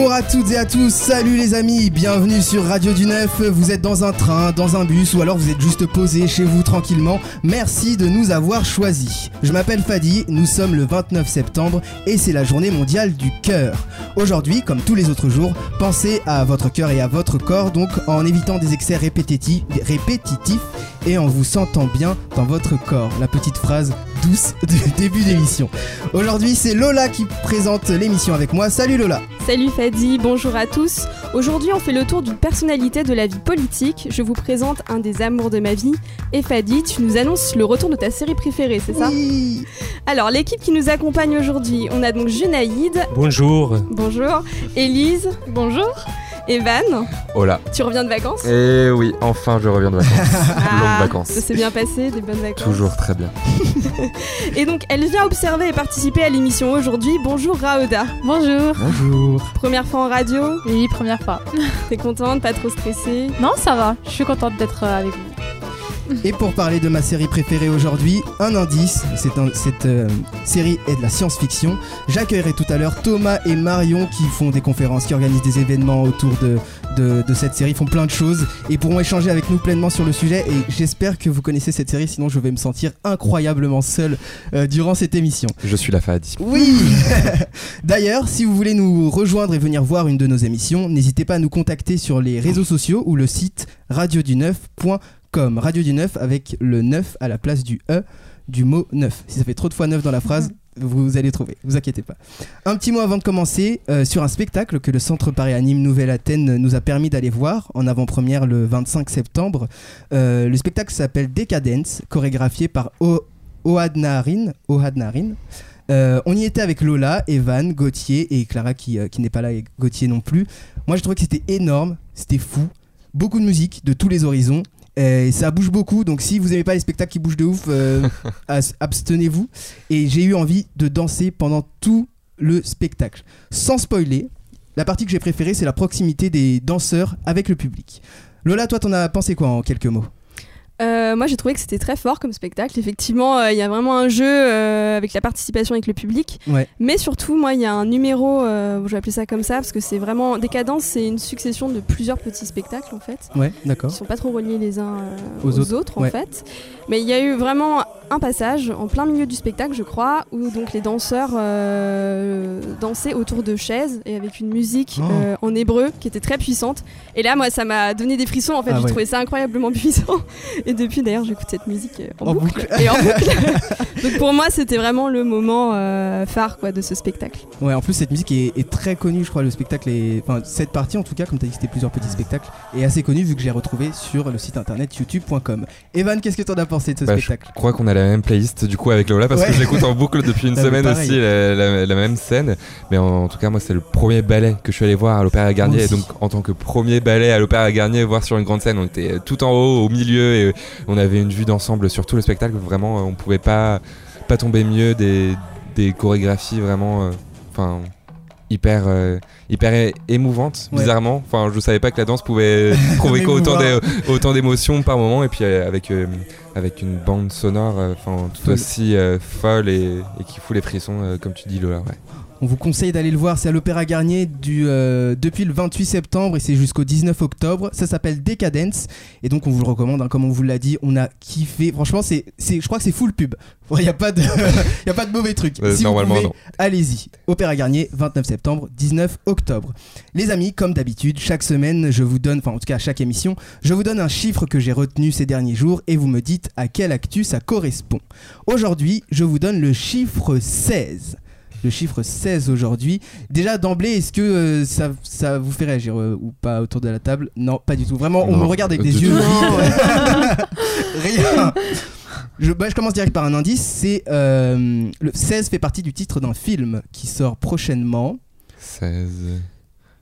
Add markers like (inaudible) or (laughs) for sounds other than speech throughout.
Bonjour à toutes et à tous, salut les amis, bienvenue sur Radio du Neuf. Vous êtes dans un train, dans un bus ou alors vous êtes juste posé chez vous tranquillement. Merci de nous avoir choisis. Je m'appelle Fadi, nous sommes le 29 septembre et c'est la journée mondiale du cœur. Aujourd'hui, comme tous les autres jours, pensez à votre cœur et à votre corps, donc en évitant des excès répétitifs, répétitifs et en vous sentant bien dans votre corps. La petite phrase douce du (laughs) début d'émission. Aujourd'hui, c'est Lola qui présente l'émission avec moi. Salut Lola. Salut Fadi, bonjour à tous. Aujourd'hui, on fait le tour d'une personnalité de la vie politique. Je vous présente un des amours de ma vie. Et Fadi, tu nous annonces le retour de ta série préférée, c'est ça Oui. Alors, l'équipe qui nous accompagne aujourd'hui, on a donc Junaïd. Bonjour. Bonjour. Élise. Bonjour. Evan, Hola. tu reviens de vacances Et oui, enfin je reviens de vacances. (laughs) Longues vacances. Ça s'est bien passé, des bonnes vacances. Toujours très bien. (laughs) Et donc, elle vient observer et participer à l'émission aujourd'hui. Bonjour Raoda. Bonjour. Bonjour. Première fois en radio, Oui, première fois. (laughs) t'es contente, pas trop stressée? Non, ça va. Je suis contente d'être euh, avec vous. (laughs) Et pour parler de ma série préférée aujourd'hui, un indice, c'est un- cette euh, série est de la science-fiction. J'accueillerai tout à l'heure Thomas et Marion qui font des conférences, qui organisent des événements autour de, de, de cette série, font plein de choses et pourront échanger avec nous pleinement sur le sujet. Et j'espère que vous connaissez cette série, sinon je vais me sentir incroyablement seul euh, durant cette émission. Je suis la Fadi. Oui (laughs) D'ailleurs, si vous voulez nous rejoindre et venir voir une de nos émissions, n'hésitez pas à nous contacter sur les réseaux sociaux ou le site radiodu9.com. Radio du 9 avec le 9 à la place du E du mot 9. Si ça fait trop de fois 9 dans la phrase, vous allez trouver, vous inquiétez pas. Un petit mot avant de commencer euh, sur un spectacle que le Centre Paris Anime Nouvelle-Athènes nous a permis d'aller voir en avant-première le 25 septembre. Euh, le spectacle s'appelle Decadence, chorégraphié par o. Euh, on y était avec Lola, Evan, Gauthier et Clara qui, qui n'est pas là et Gauthier non plus. Moi je trouvais que c'était énorme, c'était fou. Beaucoup de musique de tous les horizons. Euh, Et ça bouge beaucoup, donc si vous aimez pas les spectacles qui bougent de ouf, euh, (laughs) abstenez-vous. Et j'ai eu envie de danser pendant tout le spectacle. Sans spoiler, la partie que j'ai préférée, c'est la proximité des danseurs avec le public. Lola, toi, t'en as pensé quoi en quelques mots? Euh, moi, j'ai trouvé que c'était très fort comme spectacle. Effectivement, euh, il y a vraiment un jeu euh, avec la participation avec le public. Ouais. Mais surtout, moi, il y a un numéro, je vais appeler ça comme ça, parce que c'est vraiment. Décadence, c'est une succession de plusieurs petits spectacles, en fait. Ouais, Ils d'accord. sont pas trop reliés les uns Aux aux, autres, autres, en ouais. fait. Mais il y a eu vraiment un passage en plein milieu du spectacle, je crois, où donc les danseurs euh, dansaient autour de chaises et avec une musique Oh. euh, en hébreu qui était très puissante. Et là, moi, ça m'a donné des frissons. En fait, Ah j'ai ouais. trouvé ça incroyablement (laughs) puissant. Et depuis, d'ailleurs, j'écoute cette musique euh, en, En boucle, et en (laughs) boucle. (laughs) donc pour moi, c'était vraiment le moment euh, phare quoi de ce spectacle. Ouais, en plus, cette musique est, est très connue, je crois. Le spectacle est. Enfin, cette partie, en tout cas, comme tu as dit, c'était plusieurs petits spectacles, est assez connue vu que j'ai retrouvé sur le site internet youtube.com. Evan, qu'est-ce que t'en as pensé de ce Bah, je spectacle? crois qu'on a la même playlist du coup avec Lola parce Ouais. que je l'écoute en boucle depuis une (laughs) Ah, semaine aussi, la, la- la même scène. Mais en, en tout cas, moi, c'est le premier ballet que je suis allé voir à l'Opéra Garnier. Et donc, en tant que premier ballet à l'Opéra Garnier, voir sur une grande scène, on était tout en haut, au milieu, et on avait une vue d'ensemble sur tout le spectacle. Vraiment, on pouvait pas, pas tomber mieux des, des chorégraphies vraiment. euh, Enfin. Hyper euh, hyper é- émouvantes Ouais. bizarrement enfin je savais pas que la danse pouvait (laughs) provoquer autant d'émotions par moment et puis euh, avec euh, avec une bande sonore enfin tout aussi folle et, et qui fout les frissons comme tu dis Lola ouais. On vous conseille d'aller le voir, c'est à l'Opéra Garnier du, euh, depuis le 28 septembre et c'est jusqu'au 19 octobre. Ça s'appelle Decadence et donc on vous le recommande, hein, comme on vous l'a dit, on a kiffé. Franchement, c'est, c'est, je crois que c'est full pub. (laughs) Il n'y a, pas de- (laughs) y a pas de mauvais trucs. Euh, Si normalement Allez-y, Opéra Garnier, 29 septembre, 19 octobre. Les amis, comme d'habitude, chaque semaine, je vous donne, enfin en tout cas à chaque émission, je vous donne un chiffre que j'ai retenu ces derniers jours et vous me dites à quelle actu ça correspond. Aujourd'hui, je vous donne le chiffre 16. Le chiffre 16 aujourd'hui. Déjà d'emblée, est-ce que euh, ça, ça vous fait réagir euh, ou pas autour de la table? Non, pas du tout. Vraiment, on Non, me regarde avec des yeux vides. (laughs) (laughs) Rien. Je, bah, je commence direct par un indice. C'est euh, le 16 fait partie du titre d'un film qui sort prochainement. 16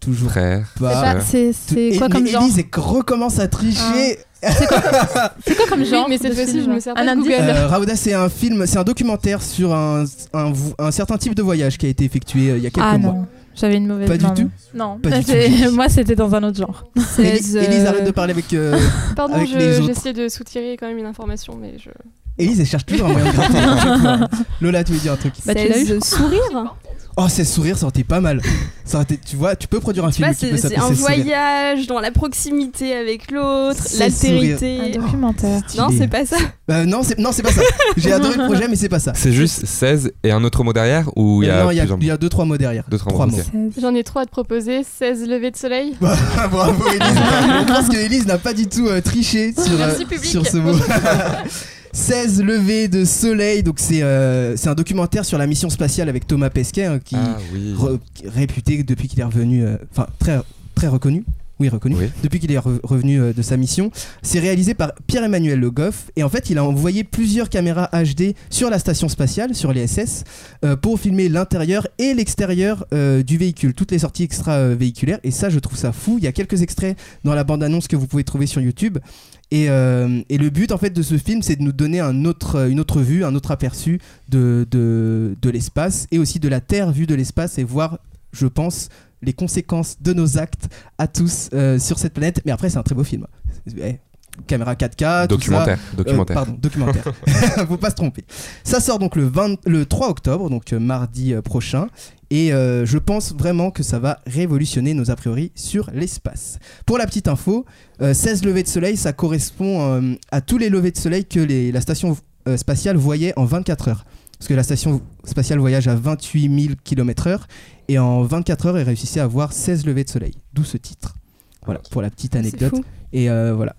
Toujours pas. C'est quoi comme genre Élise recommence à tricher. C'est quoi comme genre mais cette fois-ci, je me sers pas Un Google. Euh, Rauda, c'est un film, c'est un documentaire sur un, un, un certain type de voyage qui a été effectué euh, il y a quelques Ah mois. non, j'avais une mauvaise Pas du tout Non, Pas du tout. (laughs) moi c'était dans un autre genre. Élise, 16, Élise, euh, arrête de parler avec. euh, (laughs) Pardon, avec je- de soutirer quand même une information, mais je. Élise, elle cherche toujours un moyen de fois. (laughs) Lola, tu veux dire un truc Bah, tu l'as eu, 16 sourires Oh, 16 sourires, ça aurait été pas mal. Ça aurait été, tu vois, tu peux produire un Tu film c'est un 16 sourires. voyage dans la proximité avec l'autre, 16 l'altérité. Un documentaire. Non, Stylé. c'est pas ça. Euh, non, c'est non, c'est pas ça. J'ai adoré le projet, mais c'est pas ça. C'est juste 16 et un autre mot derrière ou il y a non, il y a, plusieurs il y a deux trois mots derrière. Deux, trois trois mots, mots. ok. 16. J'en ai trois à te proposer 16 levées de soleil. (laughs) Bravo Elise. (laughs) Je pense que Elise n'a pas du tout euh, triché sur, Merci, euh, public. sur ce mot. (laughs) 16 levées de soleil, donc c'est euh, c'est un documentaire sur la mission spatiale avec Thomas Pesquet hein, qui Ah oui. re- réputé depuis qu'il est revenu, euh, enfin très très reconnu. Oui, reconnu. Oui. Depuis qu'il est re- revenu euh, de sa mission, c'est réalisé par Pierre-Emmanuel Le Goff et en fait, il a envoyé plusieurs caméras HD sur la station spatiale, sur les SS, euh, pour filmer l'intérieur et l'extérieur euh, du véhicule, toutes les sorties extra-véhiculaires. Et ça, je trouve ça fou. Il y a quelques extraits dans la bande-annonce que vous pouvez trouver sur YouTube. Et, euh, et le but en fait de ce film, c'est de nous donner une autre vue, un autre aperçu de, de, de l'espace et aussi de la Terre vue de l'espace et voir, je pense, les conséquences de nos actes à tous euh, sur cette planète. Mais après, c'est un très beau film. Caméra 4K, tout ça. Documentaire. Euh, Documentaire. pardon, documentaire. (laughs) (laughs) Faut pas se tromper. Ça sort donc le, 20 le 3 octobre, donc euh, mardi euh, prochain. Et euh, je pense vraiment que ça va révolutionner nos a priori sur l'espace. Pour la petite info, euh, 16 levées de soleil, ça correspond euh, à tous les levées de soleil que les- la station euh, spatiale voyait en 24 heures. Parce que la station spatiale voyage à 28 000 km/h et en 24 heures, elle réussissait à voir 16 levées de soleil. D'où ce titre. Voilà, pour la petite C'est anecdote. Et euh, voilà.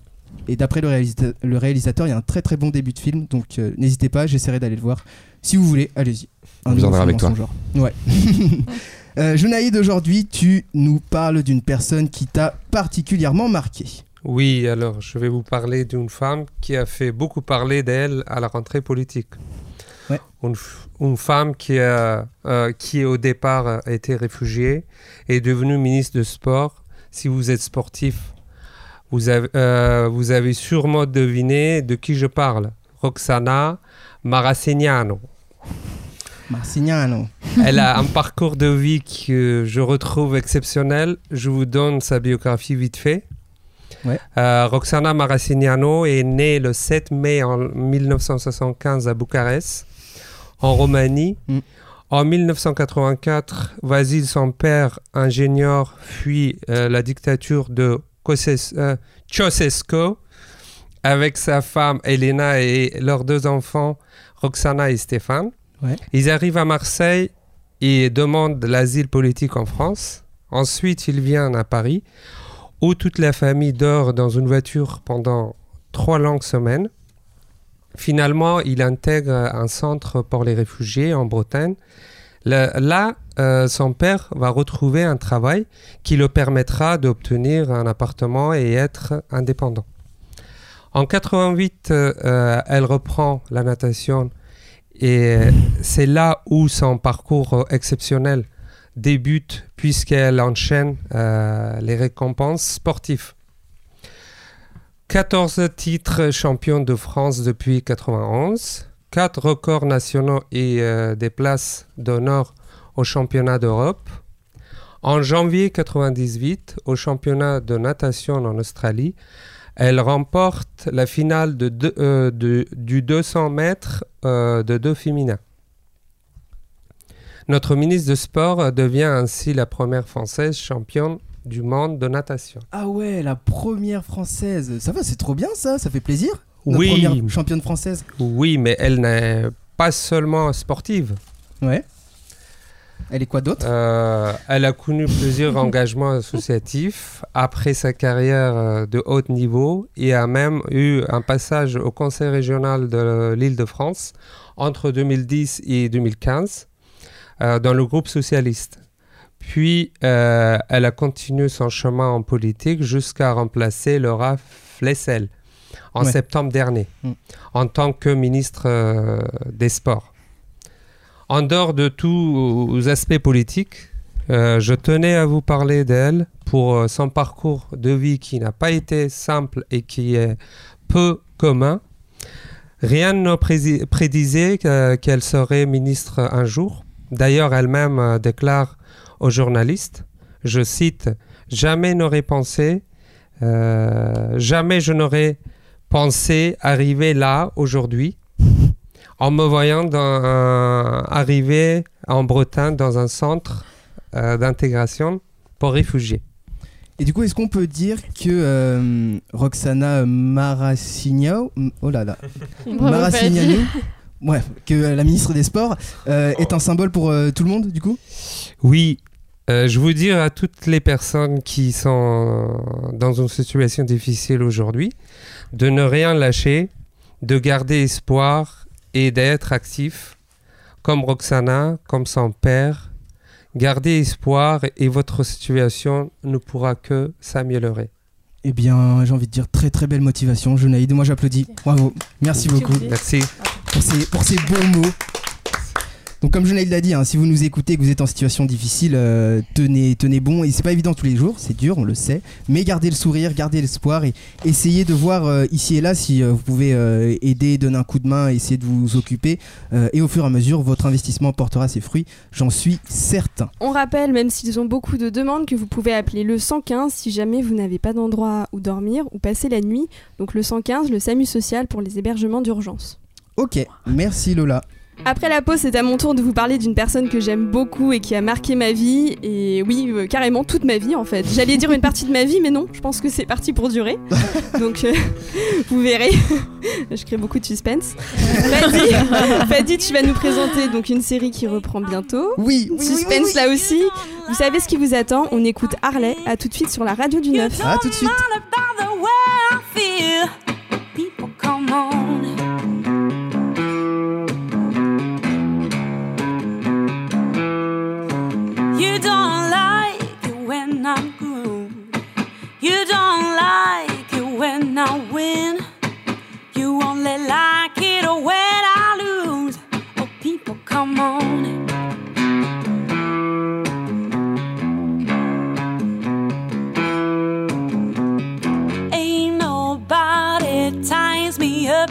Et d'après le, réalisa- le réalisateur, il y a un très très bon début de film, donc euh, n'hésitez pas, j'essaierai d'aller le voir. Si vous voulez, allez-y. On viendra avec genre. Ouais. (laughs) euh, Junaïd, aujourd'hui, tu nous parles d'une personne qui t'a particulièrement marqué. Oui, alors je vais vous parler d'une femme qui a fait beaucoup parler d'elle à la rentrée politique. Ouais. Une, femme qui, a, euh, qui au départ a été réfugiée et est devenue ministre de sport. Si vous êtes sportif, vous avez, euh, vous avez sûrement deviné de qui je parle. Roxana Maracignano. Marcignano. Elle a un parcours de vie que je retrouve exceptionnel. Je vous donne sa biographie vite fait. Ouais. Euh, Roxana Maracignano est née le 7 mai en 1975 à Bucarest, en Roumanie. Mm. En 1984, Vasil, son père, ingénieur, fuit euh, la dictature de Ceausescu avec sa femme Elena et leurs deux enfants, Roxana et Stéphane. Ouais. Ils arrivent à Marseille et demandent l'asile politique en France. Ensuite, ils viennent à Paris, où toute la famille dort dans une voiture pendant trois longues semaines. Finalement, il intègre un centre pour les réfugiés en Bretagne. Là, euh, son père va retrouver un travail qui le permettra d'obtenir un appartement et être indépendant. En 88, euh, euh, elle reprend la natation et c'est là où son parcours exceptionnel débute puisqu'elle enchaîne les récompenses sportives. 14 titres champions de France depuis 91, 4 records nationaux et euh, des places d'honneur au championnat d'Europe. En janvier 98, au championnat de natation en Australie, elle remporte la finale de deux- euh, du 200 mètres euh, de deux féminins. Notre ministre de Sport devient ainsi la première française championne du monde de natation. Ah ouais, la première française. Ça va, c'est trop bien ça, ça fait plaisir. Oui. première championne française. Oui, mais elle n'est pas seulement sportive. Ouais. Elle est quoi d'autre? Euh, elle a connu plusieurs (laughs) engagements associatifs après sa carrière euh, de haut niveau et a même eu un passage au Conseil régional de l'Île-de-France entre 2010 et 2015 euh, dans le groupe socialiste. Puis, euh, elle a continué son chemin en politique jusqu'à remplacer Laura Flessel en Ouais. septembre dernier Mm. en tant que ministre euh, des Sports. En dehors de tous aspects politiques, euh, je tenais à vous parler d'elle pour euh, son parcours de vie qui n'a pas été simple et qui est peu commun. Rien ne prédisait que- qu'elle serait ministre un jour. D'ailleurs, elle-même déclare aux journalistes, je cite, Jamais n'aurais pensé, jamais je n'aurais pensé arriver là aujourd'hui en me voyant dans- euh, arriver en Bretagne dans un centre euh, d'intégration pour réfugiés. Et du coup, est-ce qu'on peut dire que euh, Roxana Maracignano, oh là là, (laughs) Maracignano, ouais, que la ministre des Sports euh, est un symbole pour euh, tout le monde, du coup? Oui, euh, je veux dire à toutes les personnes qui sont dans une situation difficile aujourd'hui de ne rien lâcher, de garder espoir et d'être actif comme Roxana, comme son père. Gardez espoir et votre situation ne pourra que s'améliorer. Eh bien, j'ai envie de dire très très belle motivation, Jonaïde. Moi, j'applaudis. Bravo. Merci beaucoup Merci. pour ces, pour ces bons mots. Donc, comme Jonaïde l'a dit, hein, si vous nous écoutez et que vous êtes en situation difficile, euh, tenez, tenez bon. Et c'est pas évident tous les jours, c'est dur, on le sait. Mais gardez le sourire, gardez l'espoir et essayez de voir euh, ici et là si euh, vous pouvez aider, donner un coup de main, essayer de vous occuper. Et au fur et à mesure, votre investissement portera ses fruits, j'en suis certain. On rappelle, même s'ils ont beaucoup de demandes, que vous pouvez appeler le 115 si jamais vous n'avez pas d'endroit où dormir ou passer la nuit. Donc le 115, le SAMU social pour les hébergements d'urgence. Ok, merci Lola. Après la pause, c'est à mon tour de vous parler d'une personne que j'aime beaucoup et qui a marqué ma vie. Et oui, euh, carrément toute ma vie en fait. J'allais dire une partie de ma vie, mais non, je pense que c'est parti pour durer. (laughs) Donc euh, (laughs) vous verrez. (laughs) je crée beaucoup de suspense. Fadi, Fadi, tu vas nous présenter donc une série qui reprend bientôt. Oui, oui, oui, Suspense oui, là aussi. Vous savez ce qui vous attend? On écoute Harley. À tout de suite sur la radio du 9. oui. À tout de suite. You don't like it when I'm groomed. You don't like it when I win. You only like it when I lose. Oh, people, come on. Ain't nobody ties me up.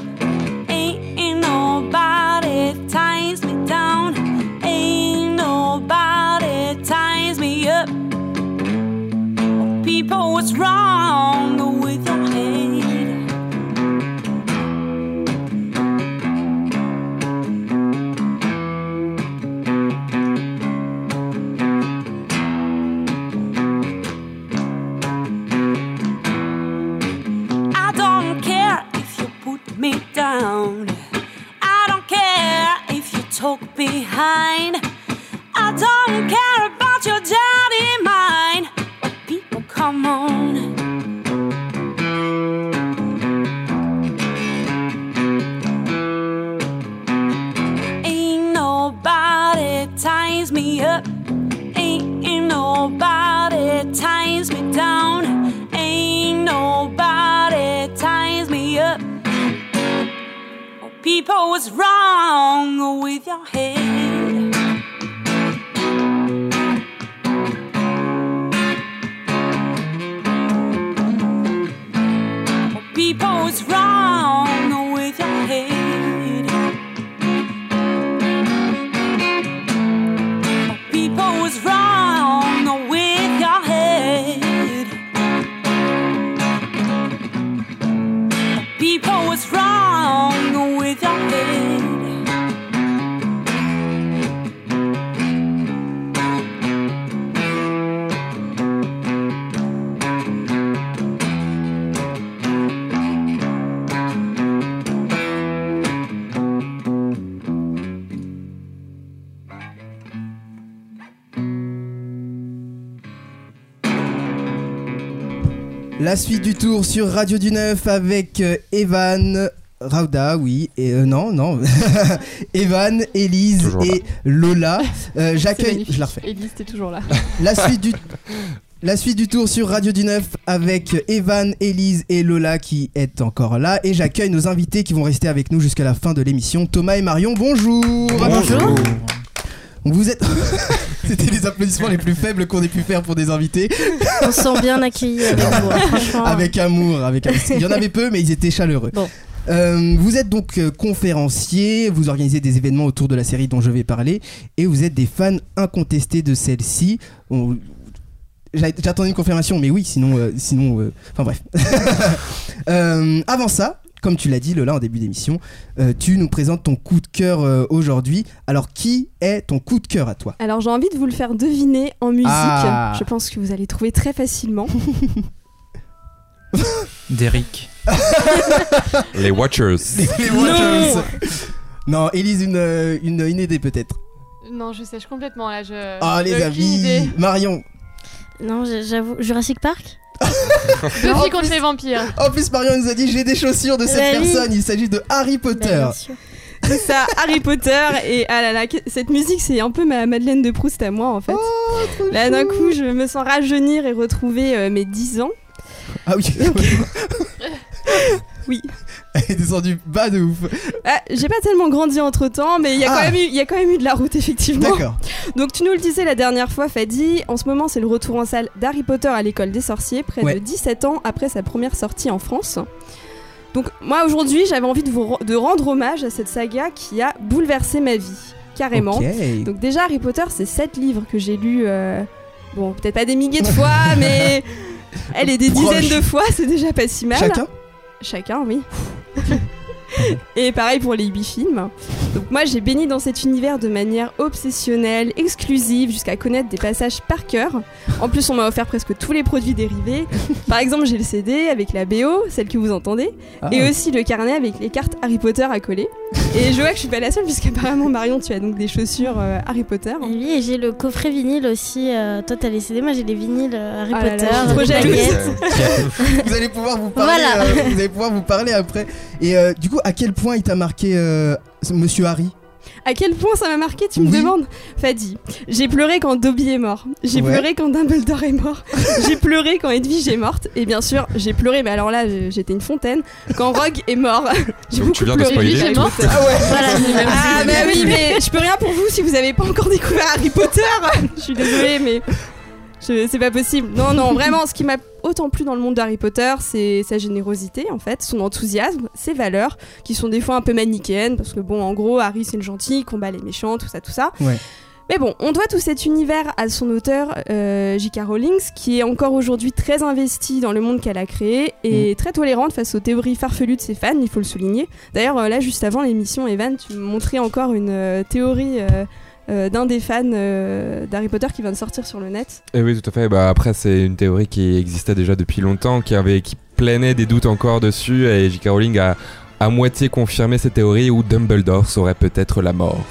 What's wrong with your head? La suite du tour sur Radio du Neuf avec euh, Evan. Rauda, oui, et euh, non, non, (laughs) Evan, Elise Toujours et Lola. Euh, (laughs) J'accueille, je la refais. Elise, t'es toujours là. (laughs) La suite du, la suite du tour sur Radio du Neuf avec Evan, Elise et Lola qui est encore là. Et j'accueille nos invités qui vont rester avec nous jusqu'à la fin de l'émission. Thomas et Marion, bonjour. Bonjour. Donc vous êtes. (laughs) C'était les applaudissements les plus faibles qu'on ait pu faire pour des invités. (laughs) On se sent bien accueillis avec vous, hein, franchement. Avec amour, avec amour. Il y en avait peu, mais ils étaient chaleureux. Bon. Euh, vous êtes donc euh, conférencier, vous organisez des événements autour de la série dont je vais parler, et vous êtes des fans incontestés de celle-ci. On- j'a- J'attendais une confirmation, mais oui, sinon, euh, sinon, enfin bref. (laughs) Avant ça, comme tu l'as dit Lola en début d'émission, euh, tu nous présentes ton coup de cœur euh, aujourd'hui. Alors qui est ton coup de cœur à toi? Alors j'ai envie de vous le faire deviner en musique. Ah. Je pense que vous allez trouver très facilement. (laughs) Derrick. (laughs) Les Watchers. Les Watchers. Non, Elise, une, euh, une, une idée peut-être. Non, je sèche complètement là. Je... Ah les idée. amis Marion Non, j'avoue. Jurassic Park? (laughs) Buffy contre les vampires. En plus, Marion nous a dit j'ai des chaussures de cette Bah oui. personne. Il s'agit de Harry Bah, Potter. C'est ça, Harry Potter. Et ah là là, cette musique, c'est un peu ma Madeleine de Proust à moi en fait. Oh, Là d'un coup, je me sens rajeunir et retrouver euh, mes 10 ans. Ah oui. (laughs) (laughs) Oui. (laughs) Elle est descendue bas de ouf. Ah, J'ai pas tellement grandi entre temps, mais il y, a Ah. quand même eu- il y a quand même eu de la route effectivement. D'accord. (laughs) Donc tu nous le disais la dernière fois, Fadi, en ce moment c'est le retour en salle d'Harry Potter à l'école des sorciers, près Ouais. de 17 ans après sa première sortie en France. Donc moi aujourd'hui j'avais envie de, vous, de rendre hommage à cette saga qui a bouleversé ma vie, carrément. Donc déjà Harry Potter c'est 7 livres que j'ai lus, euh, bon peut-être pas des milliers de fois, (laughs) mais elle est des Proche. dizaines de fois, c'est déjà pas si mal. Chacun? Chacun, oui. Et pareil pour les 8 films. Donc moi j'ai baigné dans cet univers de manière obsessionnelle, exclusive, jusqu'à connaître des passages par cœur. En plus on m'a offert presque tous les produits dérivés. Par exemple j'ai le CD avec la BO, celle que vous entendez, Ah. et aussi le carnet avec les cartes Harry Potter à coller. Et je vois que je suis pas la seule puisqu'apparemment Marion tu as donc des chaussures euh, Harry Potter. Et oui, et j'ai le coffret vinyle aussi. euh, toi, t'as les CD, moi j'ai les vinyles euh, Harry Ah là là, Potter. je suis trop jalouse. (laughs) Vous allez pouvoir vous parler. Voilà. euh, vous allez pouvoir vous parler après. Et euh, du coup, à quel point il t'a marqué, euh, Monsieur Harry À quel point ça m'a marqué, tu me Oui. demandes Fadi, j'ai pleuré quand Dobby est mort. J'ai Ouais. pleuré quand Dumbledore est mort. (laughs) j'ai pleuré quand Edwige est morte. Et bien sûr, j'ai pleuré, mais alors là, j'étais une fontaine, quand Rogue est mort. (laughs) j'ai beaucoup Tu viens pleuré. spoiler. Edwige est morte Ah ouais. Voilà. Ah bah oui, mais je peux rien pour vous si vous avez pas encore découvert Harry Potter. je suis désolée, mais c'est pas possible. Non, non, vraiment, ce qui m'a autant plu dans le monde d'Harry Potter, c'est sa générosité en fait, son enthousiasme, ses valeurs, qui sont des fois un peu manichéennes, parce que bon, en gros, Harry c'est le gentil, il combat les méchants, tout ça, tout ça. Ouais. Mais bon, on doit tout cet univers à son auteur, euh, J.K. Rowling, qui est encore aujourd'hui très investi dans le monde qu'elle a créé et très tolérante face aux théories farfelues de ses fans, il faut le souligner. D'ailleurs, euh, là, juste avant l'émission, Evan, tu me montrais encore une euh, théorie euh, d'un des fans euh, d'Harry Potter qui vient de sortir sur le net. Et oui, tout à fait. Bah, après, c'est une théorie qui existait déjà depuis longtemps, qui, avait, qui planait des doutes encore dessus, et J.K. Rowling a à moitié confirmé cette théorie où Dumbledore serait peut-être la mort.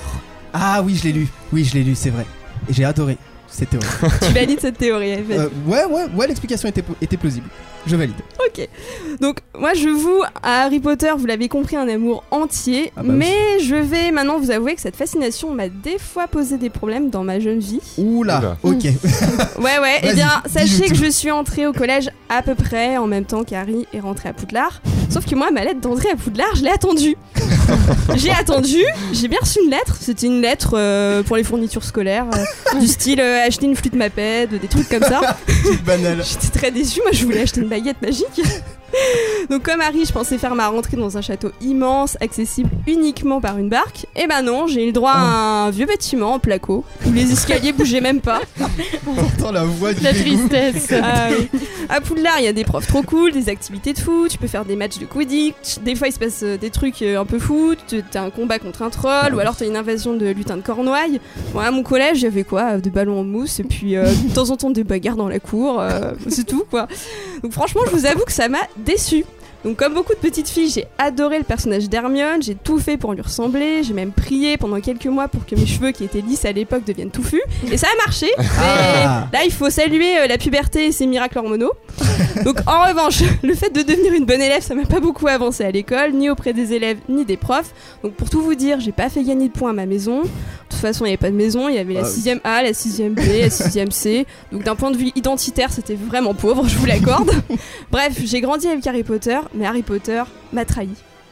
Ah oui, je l'ai lu. Oui, je l'ai lu, c'est vrai. Et j'ai adoré cette théorie. (laughs) tu valides cette théorie, Evan Euh, ouais, ouais, ouais, l'explication était, était plausible. Je valide. Ok. Donc moi je vous à Harry Potter, vous l'avez compris, un amour entier. Ah bah mais je vais maintenant vous avouer que cette fascination m'a des fois posé des problèmes dans ma jeune vie. Oula, ok. Ouais ouais. Vas-y, Eh bien sachez que tout. je suis entrée au collège à peu près en même temps qu'Harry est rentré à Poudlard. Sauf que moi ma lettre d'entrée à Poudlard, je l'ai attendue. (laughs) j'ai attendu. J'ai bien reçu une lettre. C'était une lettre euh, pour les fournitures scolaires, euh, du style euh, acheter une flûte Maped, des trucs comme ça. (laughs) Petite banale. J'étais très déçue, moi je voulais acheter une baguette magique. (laughs) (laughs) Donc comme Harry, je pensais faire ma rentrée dans un château immense, accessible uniquement par une barque. Et ben non, j'ai eu le droit à un vieux bâtiment en placo, où les escaliers bougeaient même pas. (laughs) Pourtant, la voix du La dégoût. tristesse. Ah oui. À Poudlard, il y a des profs trop cool, des activités de foot, tu peux faire des matchs de Quidditch, des fois il se passe euh, des trucs euh, un peu fou, tu- t'as un combat contre un troll, ou alors t'as une invasion de lutins de Cornouailles. Bon, à mon collège, il y avait quoi euh, Des ballons en mousse, et puis euh, de temps en temps des bagarres dans la cour, euh, c'est tout quoi. Donc franchement, je vous avoue que ça m'a déçu. Donc comme beaucoup de petites filles, j'ai adoré le personnage d'Hermione, j'ai tout fait pour lui ressembler, j'ai même prié pendant quelques mois pour que mes cheveux qui étaient lisses à l'époque deviennent touffus, et ça a marché. (laughs) Mais Ah. là, il faut saluer euh, la puberté et ses miracles hormonaux. (laughs) Donc en revanche, (laughs) le fait de devenir une bonne élève, ça m'a pas beaucoup avancé à l'école, ni auprès des élèves, ni des profs. Donc pour tout vous dire, j'ai pas fait gagner de points à ma maison. De toute façon, il n'y avait pas de maison, il y avait la Ah oui. 6ème A, la 6ème B, la 6ème C. Donc d'un point de vue identitaire, c'était vraiment pauvre, je vous l'accorde. Bref, j'ai grandi avec Harry Potter, mais Harry Potter m'a trahi.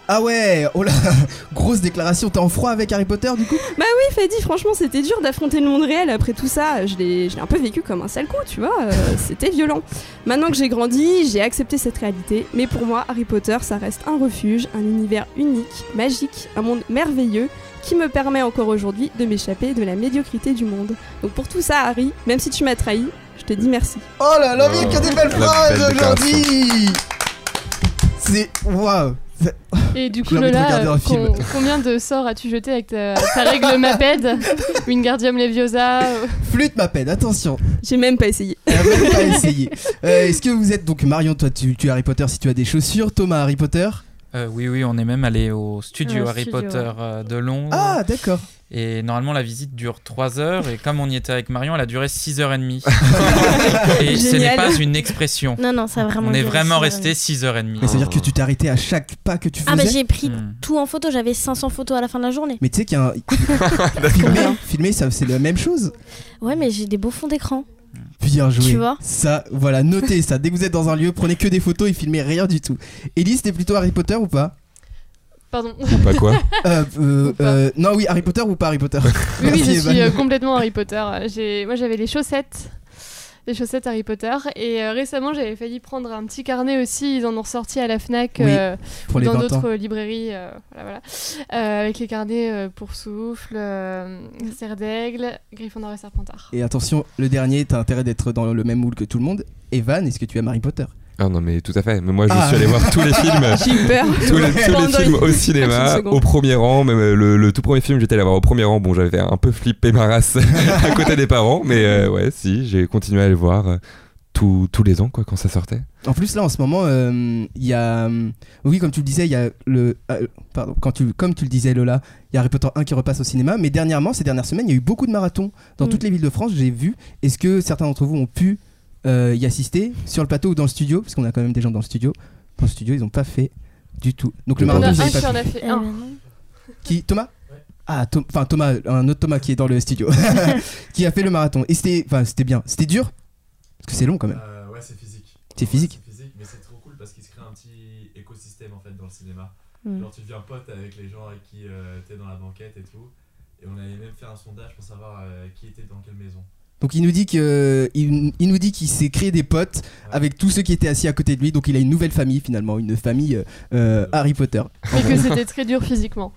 Ah ouais, oh là, (laughs) grosse déclaration. T'es en froid avec Harry Potter du coup? Oui, Fadi, franchement, c'était dur d'affronter le monde réel après tout ça. Je l'ai je l'ai un peu vécu comme un sale coup, tu vois. euh, (laughs) c'était violent. Maintenant que j'ai grandi, j'ai accepté cette réalité. Mais pour moi, Harry Potter, ça reste un refuge, un univers unique, magique, un monde merveilleux qui me permet encore aujourd'hui de m'échapper de la médiocrité du monde. Donc pour tout ça, Harry, même si tu m'as trahi, je te dis merci. Oh là là, mais que des belles La phrases belle aujourd'hui C'est. Waouh Et du coup, J'ai envie de Lola, regarder un euh, combien de sorts as-tu jeté avec ta, ta règle Maped (laughs) Wingardium Leviosa euh, Flûte m'appelle, attention. J'ai même pas essayé. Même pas essayé. Euh, Est-ce que vous êtes donc Marion, toi tu, tu es Harry Potter si tu as des chaussures, Thomas Harry Potter? Euh, oui, oui, on est même allé au studio Harry studio, Potter ouais. euh, de Londres. Ah d'accord. Et normalement, la visite dure 3 heures. Et comme on y était avec Marion, elle a duré 6 heures et demie. (laughs) et ce n'est pas une expression. Non, non, ça a vraiment On est duré vraiment resté demie. 6 heures et demie. Mais ça veut dire que tu t'es arrêté à chaque pas que tu faisais Ah, bah j'ai pris Hmm. tout en photo, j'avais 500 photos à la fin de la journée. Mais tu sais qu'il y a un... (laughs) filmer, filmer c'est la même chose. Ouais, mais j'ai des beaux fonds d'écran. Bien joué. Tu vois Ça, voilà, notez ça. Dès que vous êtes dans un lieu, prenez que des photos et filmez rien du tout. Elise, t'es plutôt Harry Potter ou pas Pardon. Pas quoi (laughs) Euh, euh, Ou pas. euh, Non, oui, Harry Potter ou pas Harry Potter Oui, oui, (laughs) Merci, je suis euh, complètement Harry Potter. J'ai, moi, j'avais les chaussettes, les chaussettes Harry Potter, et euh, récemment, j'avais failli prendre un petit carnet aussi. Ils en ont ressorti à la Fnac, Oui, euh, Pour ou les dans 20 ans. d'autres librairies, euh, voilà, voilà, Euh, avec les carnets euh, pour souffle, euh, Serre d'aigle, Gryffondor et Serpentard. Et attention, le dernier, t'as intérêt d'être dans le même moule que tout le monde. Evan, est-ce que tu aimes Harry Potter? Ah non, mais tout à fait. Mais moi, je Ah. suis allé voir tous les (laughs) films. Tous les, tous les Pendant films au cinéma, au premier rang. Même euh, le, le tout premier film, j'étais allé voir au premier rang. Bon, j'avais un peu flippé ma race (laughs) à côté des parents, mais euh, ouais, si, j'ai continué à le voir euh, tous- tous les ans, quoi, quand ça sortait. En plus, là, en ce moment, euh, il y a. Oui, comme tu le disais, il y a le. euh, pardon, quand tu, comme tu le disais, Lola, il y a Harry Potter 1 qui repasse au cinéma. Mais dernièrement, ces dernières semaines, il y a eu beaucoup de marathons dans Mm. toutes les villes de France. J'ai vu. Est-ce que certains d'entre vous ont pu y assister sur le plateau ou dans le studio Parce qu'on a quand même des gens dans le studio. Dans le studio, ils n'ont pas fait du tout. Donc le marathon, a vous un avez qui pas en pu. a fait un. non. Qui Thomas Ah, Tom- enfin Thomas, un autre Thomas qui est dans le studio, (laughs) qui a fait le marathon. Et c'était, enfin, c'était bien. C'était dur? Parce que c'est long quand même. Euh, ouais, c'est physique. C'est physique. C'est physique, mais c'est trop cool parce qu'il se crée un petit écosystème en fait dans le cinéma. Mm. Genre, tu deviens pote avec les gens avec qui euh, t'es dans la banquette et tout. Et on avait même fait un sondage pour savoir euh, qui était dans quelle maison. Donc il nous dit que il, il nous dit qu'il s'est créé des potes avec tous ceux qui étaient assis à côté de lui. Donc il a une nouvelle famille finalement, une famille euh, euh, Harry Potter. Mais que c'était très dur physiquement.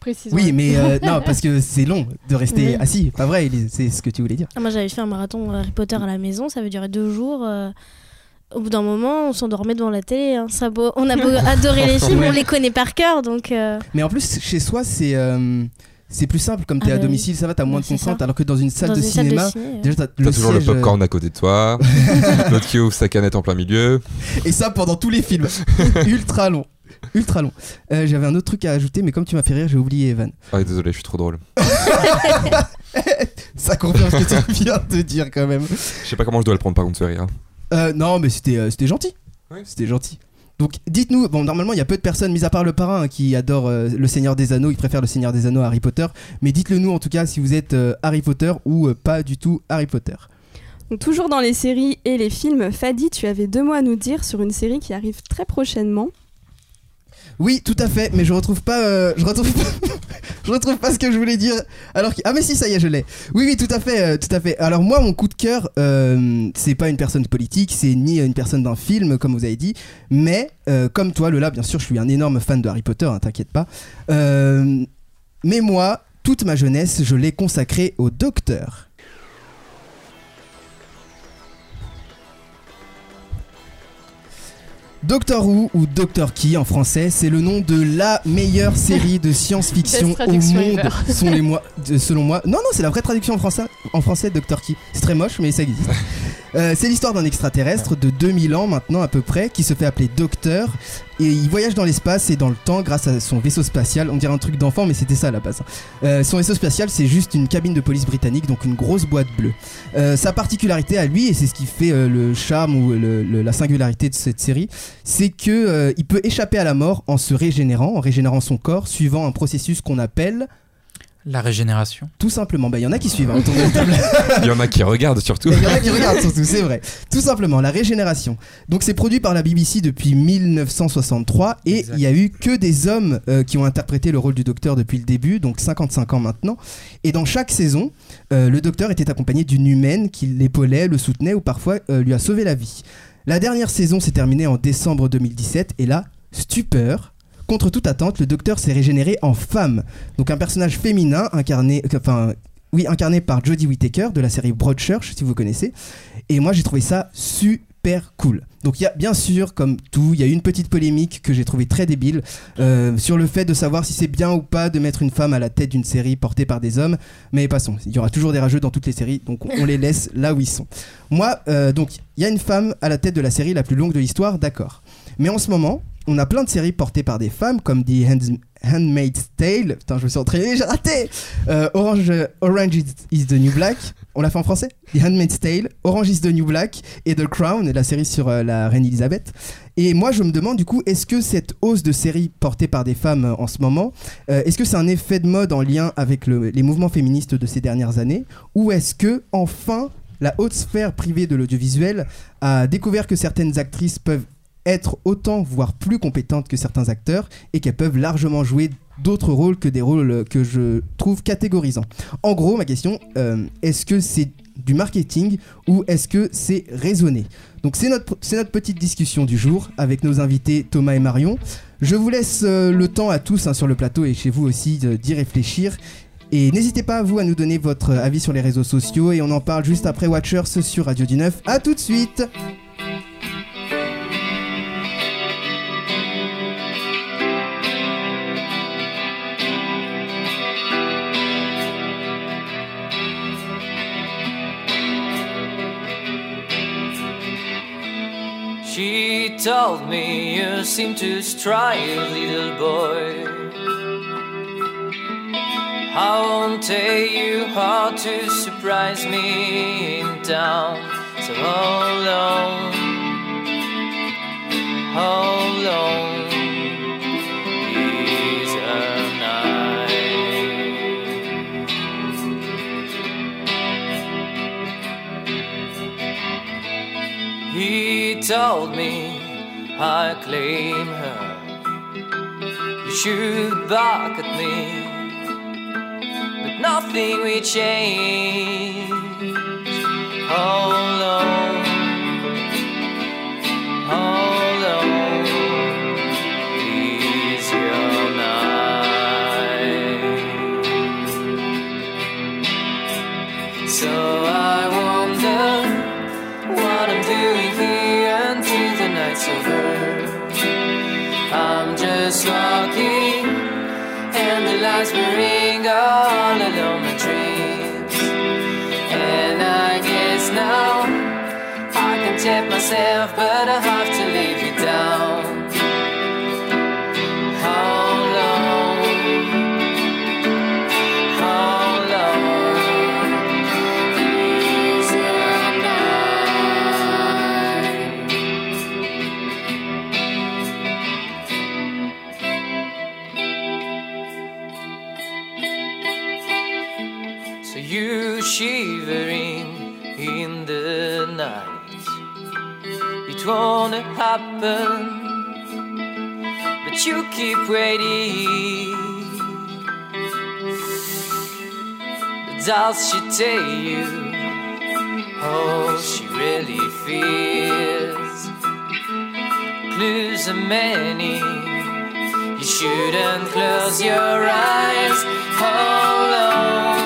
Précisément. Oui, mais euh, (laughs) non, parce que c'est long de rester Oui. assis. Pas vrai, Elise, c'est ce que tu voulais dire. Ah, moi j'avais fait un marathon Harry Potter à la maison, ça veut durer deux jours. euh, Au bout d'un moment, on s'endormait devant la télé. hein. Ça beau- On a beau (laughs) adorer les films, on les connaît par cœur, donc. euh, Mais en plus, chez soi, c'est euh, c'est plus simple comme t'es Ah à bah domicile, ça va, t'as moins de contraintes. Alors que dans une salle dans de une salle de cinéma, déjà t'as T'as le toujours le siège, euh, popcorn à côté de toi, (laughs) l'autre qui ouvre sa canette en plein milieu. Et ça pendant tous les films. (laughs) Ultra long. Ultra long. Euh, J'avais un autre truc à ajouter, mais comme tu m'as fait rire, j'ai oublié Evan. Ah, désolé, je suis trop drôle. (laughs) Ça confirme ce que tu viens de dire quand même. Je sais pas comment je dois le prendre par contre ce rire. Euh, non, mais c'était euh, c'était gentil. Oui. C'était gentil. Donc dites-nous, bon normalement il y a peu de personnes, mis à part le parrain, hein, qui adore euh, le Seigneur des Anneaux, il préfère le Seigneur des Anneaux à Harry Potter, mais dites-le nous en tout cas si vous êtes euh, Harry Potter ou euh, pas du tout Harry Potter. Donc, toujours dans les séries et les films, Fadi, tu avais deux mots à nous dire sur une série qui arrive très prochainement. Oui, tout à fait, mais je retrouve pas, euh, je retrouve pas, (laughs) je retrouve pas ce que je voulais dire. Alors ah mais si, ça y est, je l'ai. Oui, oui, tout à fait, euh, tout à fait. Alors moi, mon coup de cœur, euh, c'est pas une personne politique, c'est ni une personne d'un film, comme vous avez dit, mais euh, comme toi, Lola, bien sûr, je suis un énorme fan de Harry Potter, hein, t'inquiète pas. Mais moi, toute ma jeunesse, je l'ai consacrée au Docteur. Doctor Who ou Doctor Key en français, c'est le nom de la meilleure série de science-fiction au monde, ever. (laughs) sont les mois, de- selon moi. Non, non, c'est la vraie traduction en français, en français Doctor Key. C'est très moche, mais ça existe. (laughs) Euh, c'est l'histoire d'un extraterrestre de 2000 ans maintenant à peu près, qui se fait appeler Docteur, et il voyage dans l'espace et dans le temps grâce à son vaisseau spatial. On dirait un truc d'enfant, mais c'était ça à la base. Euh, son vaisseau spatial, c'est juste une cabine de police britannique, donc une grosse boîte bleue. Euh, sa particularité à lui, et c'est ce qui fait euh, le charme ou le- le- la singularité de cette série, c'est que euh, il peut échapper à la mort en se régénérant, en régénérant son corps, suivant un processus qu'on appelle La régénération. tout simplement. Bah, il y en a qui suivent hein, autour de la table. (laughs) Il y en a qui regardent surtout. Il y en a qui regardent surtout, c'est vrai. Tout simplement, la régénération. Donc c'est produit par la BBC depuis 1963 et il y a eu que des hommes euh, qui ont interprété le rôle du docteur depuis le début, donc 55 ans maintenant. Et dans chaque saison, euh, le docteur était accompagné d'une humaine qui l'épaulait, le soutenait ou parfois euh, lui a sauvé la vie. La dernière saison s'est terminée en décembre 2017 et là, stupeur. Contre toute attente, le docteur s'est régénéré en femme. Donc un personnage féminin incarné, enfin oui, incarné par Jodie Whittaker de la série Broadchurch, si vous connaissez. Et moi, j'ai trouvé ça super cool. Donc il y a bien sûr, comme tout, il y a une petite polémique que j'ai trouvé très débile euh, sur le fait de savoir si c'est bien ou pas de mettre une femme à la tête d'une série portée par des hommes. Mais passons, il y aura toujours des rageux dans toutes les séries, donc on les (laughs) laisse là où ils sont. Moi, euh, donc il y a une femme à la tête de la série la plus longue de l'histoire, d'accord. Mais en ce moment, on a plein de séries portées par des femmes comme The Handmaid's Tale. Putain, je me suis entraîné, j'ai raté. Euh, Orange, is, the New Black. On l'a fait en français The Handmaid's Tale, Orange is the New Black et The Crown, la série sur euh, la reine Elisabeth. Et moi, je me demande du coup, est-ce que cette hausse de séries portées par des femmes euh, en ce moment, est-ce que c'est un effet de mode en lien avec le- les mouvements féministes de ces dernières années, ou est-ce que enfin la haute sphère privée de l'audiovisuel a découvert que certaines actrices peuvent être autant, voire plus compétentes que certains acteurs, et qu'elles peuvent largement jouer d'autres rôles que des rôles que je trouve catégorisants. En gros, ma question, euh, est-ce que c'est du marketing ou est-ce que c'est raisonné? Donc c'est notre, notre petite discussion du jour avec nos invités Thomas et Marion. Je vous laisse euh, le temps à tous hein, sur le plateau et chez vous aussi d'y réfléchir. Et n'hésitez pas, vous, à nous donner votre avis sur les réseaux sociaux et on en parle juste après Watchers sur Radio du 9. A tout de suite told me you seem to strive, little boy. I won't tell you how to surprise me in town. So hold on, hold on. Is a night. He told me I claim her. You shoot back at me, but nothing will change. Hold on, hold lights all along my dreams. And I guess now I can tap myself, but I have to you shivering in the night. It won't happen, but you keep waiting. Does she tell you how she really feels? Clues are many. You shouldn't close your eyes. Hold on.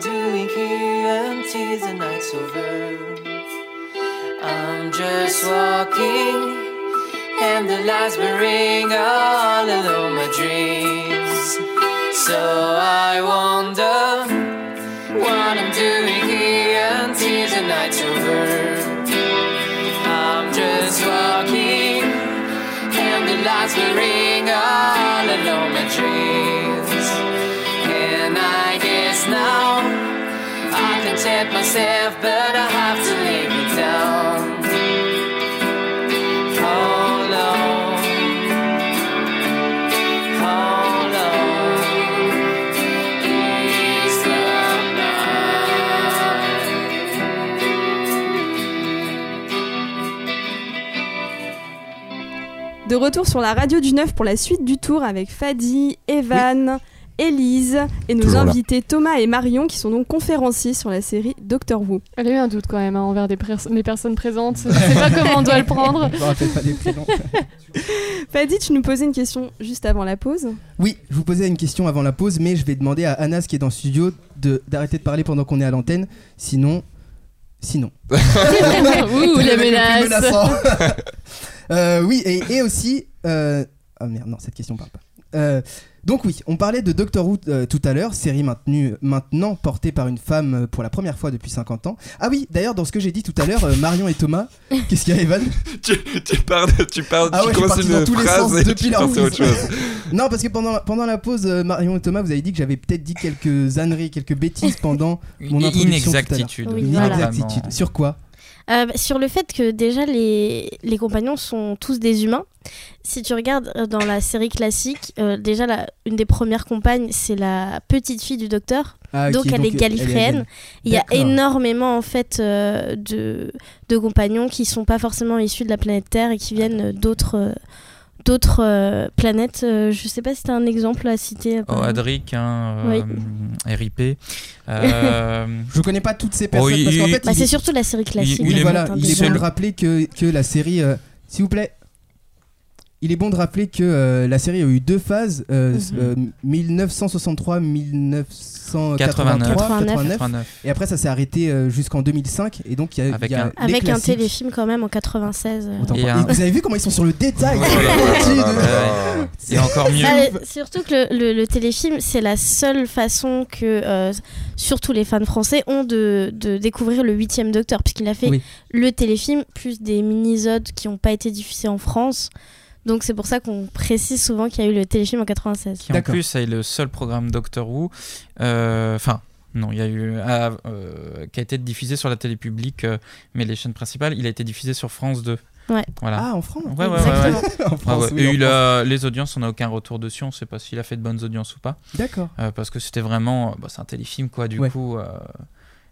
Doing here until the night's over. I'm just walking, and the lights bring all along my dreams. So I wonder what I'm doing myself, but I have to leave it down. How long? How long is the De retour sur la radio du 9 pour la suite du tour avec Fadi, Evan, Élise et nos Toujours là. invités Thomas et Marion qui sont donc conférenciers sur la série Doctor Who. Elle a eu un doute quand même hein, envers des pers- les personnes présentes. Je sais pas comment on doit le prendre. (laughs) Rappelle pas des prénoms. (laughs) Fadi, tu nous posais une question juste avant la pause. Oui, je vous posais une question avant la pause, mais je vais demander à Anas qui est dans le studio de- d'arrêter de parler pendant qu'on est à l'antenne. Sinon. Sinon. (laughs) Ouh, Le les le menaces. Euh, oui, et, et aussi. euh, Ah merde, non, cette question parle pas. Euh, donc oui, on parlait de Doctor Who euh, tout à l'heure, série maintenue, maintenant portée par une femme euh, pour la première fois depuis 50 ans. Ah oui, d'ailleurs, dans ce que j'ai dit tout à l'heure, euh, Marion et Thomas, (laughs) qu'est-ce qu'il y a, Evan? Tu, tu parles, tu parles, Ah ouais, tu commences une dans tous les sens et depuis tu autre chose. (laughs) Non, parce que pendant, pendant la pause, euh, Marion et Thomas, vous avez dit que j'avais peut-être dit quelques âneries, quelques bêtises pendant (laughs) mon Une introduction tout à l'heure. inexactitude. Oui, Une voilà. inexactitude. Sur quoi? Euh, sur le fait que déjà les, les compagnons sont tous des humains. Si tu regardes euh, dans la série classique, euh, déjà la, une des premières compagnes, c'est la petite fille du docteur. Ah, donc elle est gallifréenne. Il y a énormément en fait de, de compagnons qui sont pas forcément issus de la planète Terre et qui viennent d'autres d'autres euh, planètes. Euh, je sais pas si tu as un exemple à citer. Oh. Adric, hein, Oui. euh, RIP. Euh, (laughs) Je connais pas toutes ces personnes Oh, il- parce qu'en fait, Bah, il- c'est surtout la série classique. il Oui, est voilà, il est déjà. bon de rappeler que, que la série. euh, S'il vous plaît. Il est bon de rappeler que euh, la série a eu deux phases, euh, Mhm. euh, 1963-1983, 89. 89. 89. Et après, ça s'est arrêté euh, jusqu'en 2005. Et donc, il y a, Avec il y a un- Avec téléfilm quand même en 96. euh. Autant Et un- Et Vous avez vu comment ils sont sur le détail c'est encore mieux. Ah, surtout que le, le- le téléfilm, c'est la seule façon que euh, surtout les fans français ont de, de découvrir le huitième Docteur, puisqu'il a fait Oui. le téléfilm plus des mini-zodes qui n'ont pas été diffusés en France. Donc c'est pour ça qu'on précise souvent qu'il y a eu le téléfilm en 96. qui en D'accord. plus est le seul programme Doctor Who. euh, Enfin, non, il y a eu ah, euh, qui a été diffusé sur la télé publique, euh, mais les chaînes principales, il a été diffusé sur France 2. Ouais. Voilà. Ah, en France Ouais, ouais. (laughs) En Ah France, ouais. oui, Et en il France. a- les audiences, on n'a aucun retour dessus. On ne sait pas s'il a fait de bonnes audiences ou pas, D'accord. euh, parce que c'était vraiment, bah, c'est un téléfilm quoi. Du Ouais. coup, euh,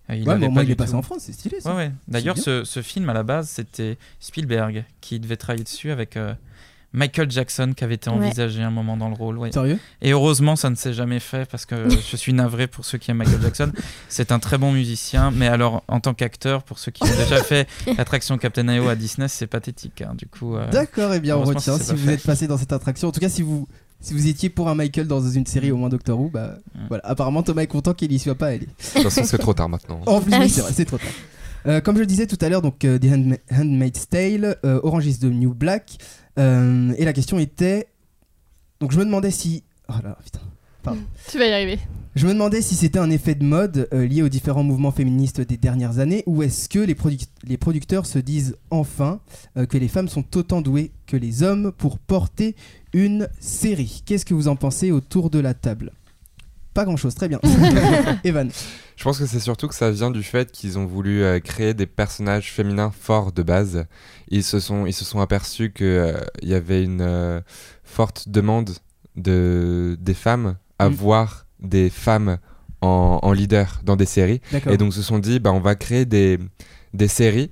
il Ouais, avait mais moins, il est passé tout- en France, c'est stylé ça. Ouais, ouais. D'ailleurs, ce, ce film à la base, c'était Spielberg qui devait travailler dessus avec euh, Michael Jackson qui avait été Ouais. envisagé un moment dans le rôle. ouais. Sérieux? Et heureusement, ça ne s'est jamais fait parce que (laughs) je suis navré pour ceux qui aiment Michael Jackson. C'est un très bon musicien, mais alors en tant qu'acteur, pour ceux qui ont déjà fait (laughs) l'attraction Captain EO à Disney, c'est pathétique. hein. Du coup, euh, D'accord, et bien on retient si vous fait. êtes passé dans cette attraction. En tout cas, si vous si vous étiez pour un Michael dans une série au moins Doctor Who, bah voilà. Apparemment Thomas est content qu'il y soit pas allé. De toute façon, c'est trop tard maintenant. En plus, oui, (laughs) c'est trop tard. Euh, comme je le disais tout à l'heure, donc euh, The Handma- Handmaid's Tale, euh, Orange is the New Black, euh, et la question était, donc je me demandais si, oh là là, putain, pardon. (laughs) Tu vas y arriver. Je me demandais si c'était un effet de mode euh, lié aux différents mouvements féministes des dernières années ou est-ce que les producteurs se disent enfin euh, que les femmes sont autant douées que les hommes pour porter une série? Qu'est-ce que vous en pensez autour de la table? Pas grand-chose, très bien. (laughs) Evan. Je pense que c'est surtout que ça vient du fait qu'ils ont voulu euh, créer des personnages féminins forts de base. Ils se sont, ils se sont aperçus qu'il y avait une euh, forte demande de, des femmes à Mm. voir des femmes en, en leader dans des séries. Et donc se sont dit, bah, on va créer des, des séries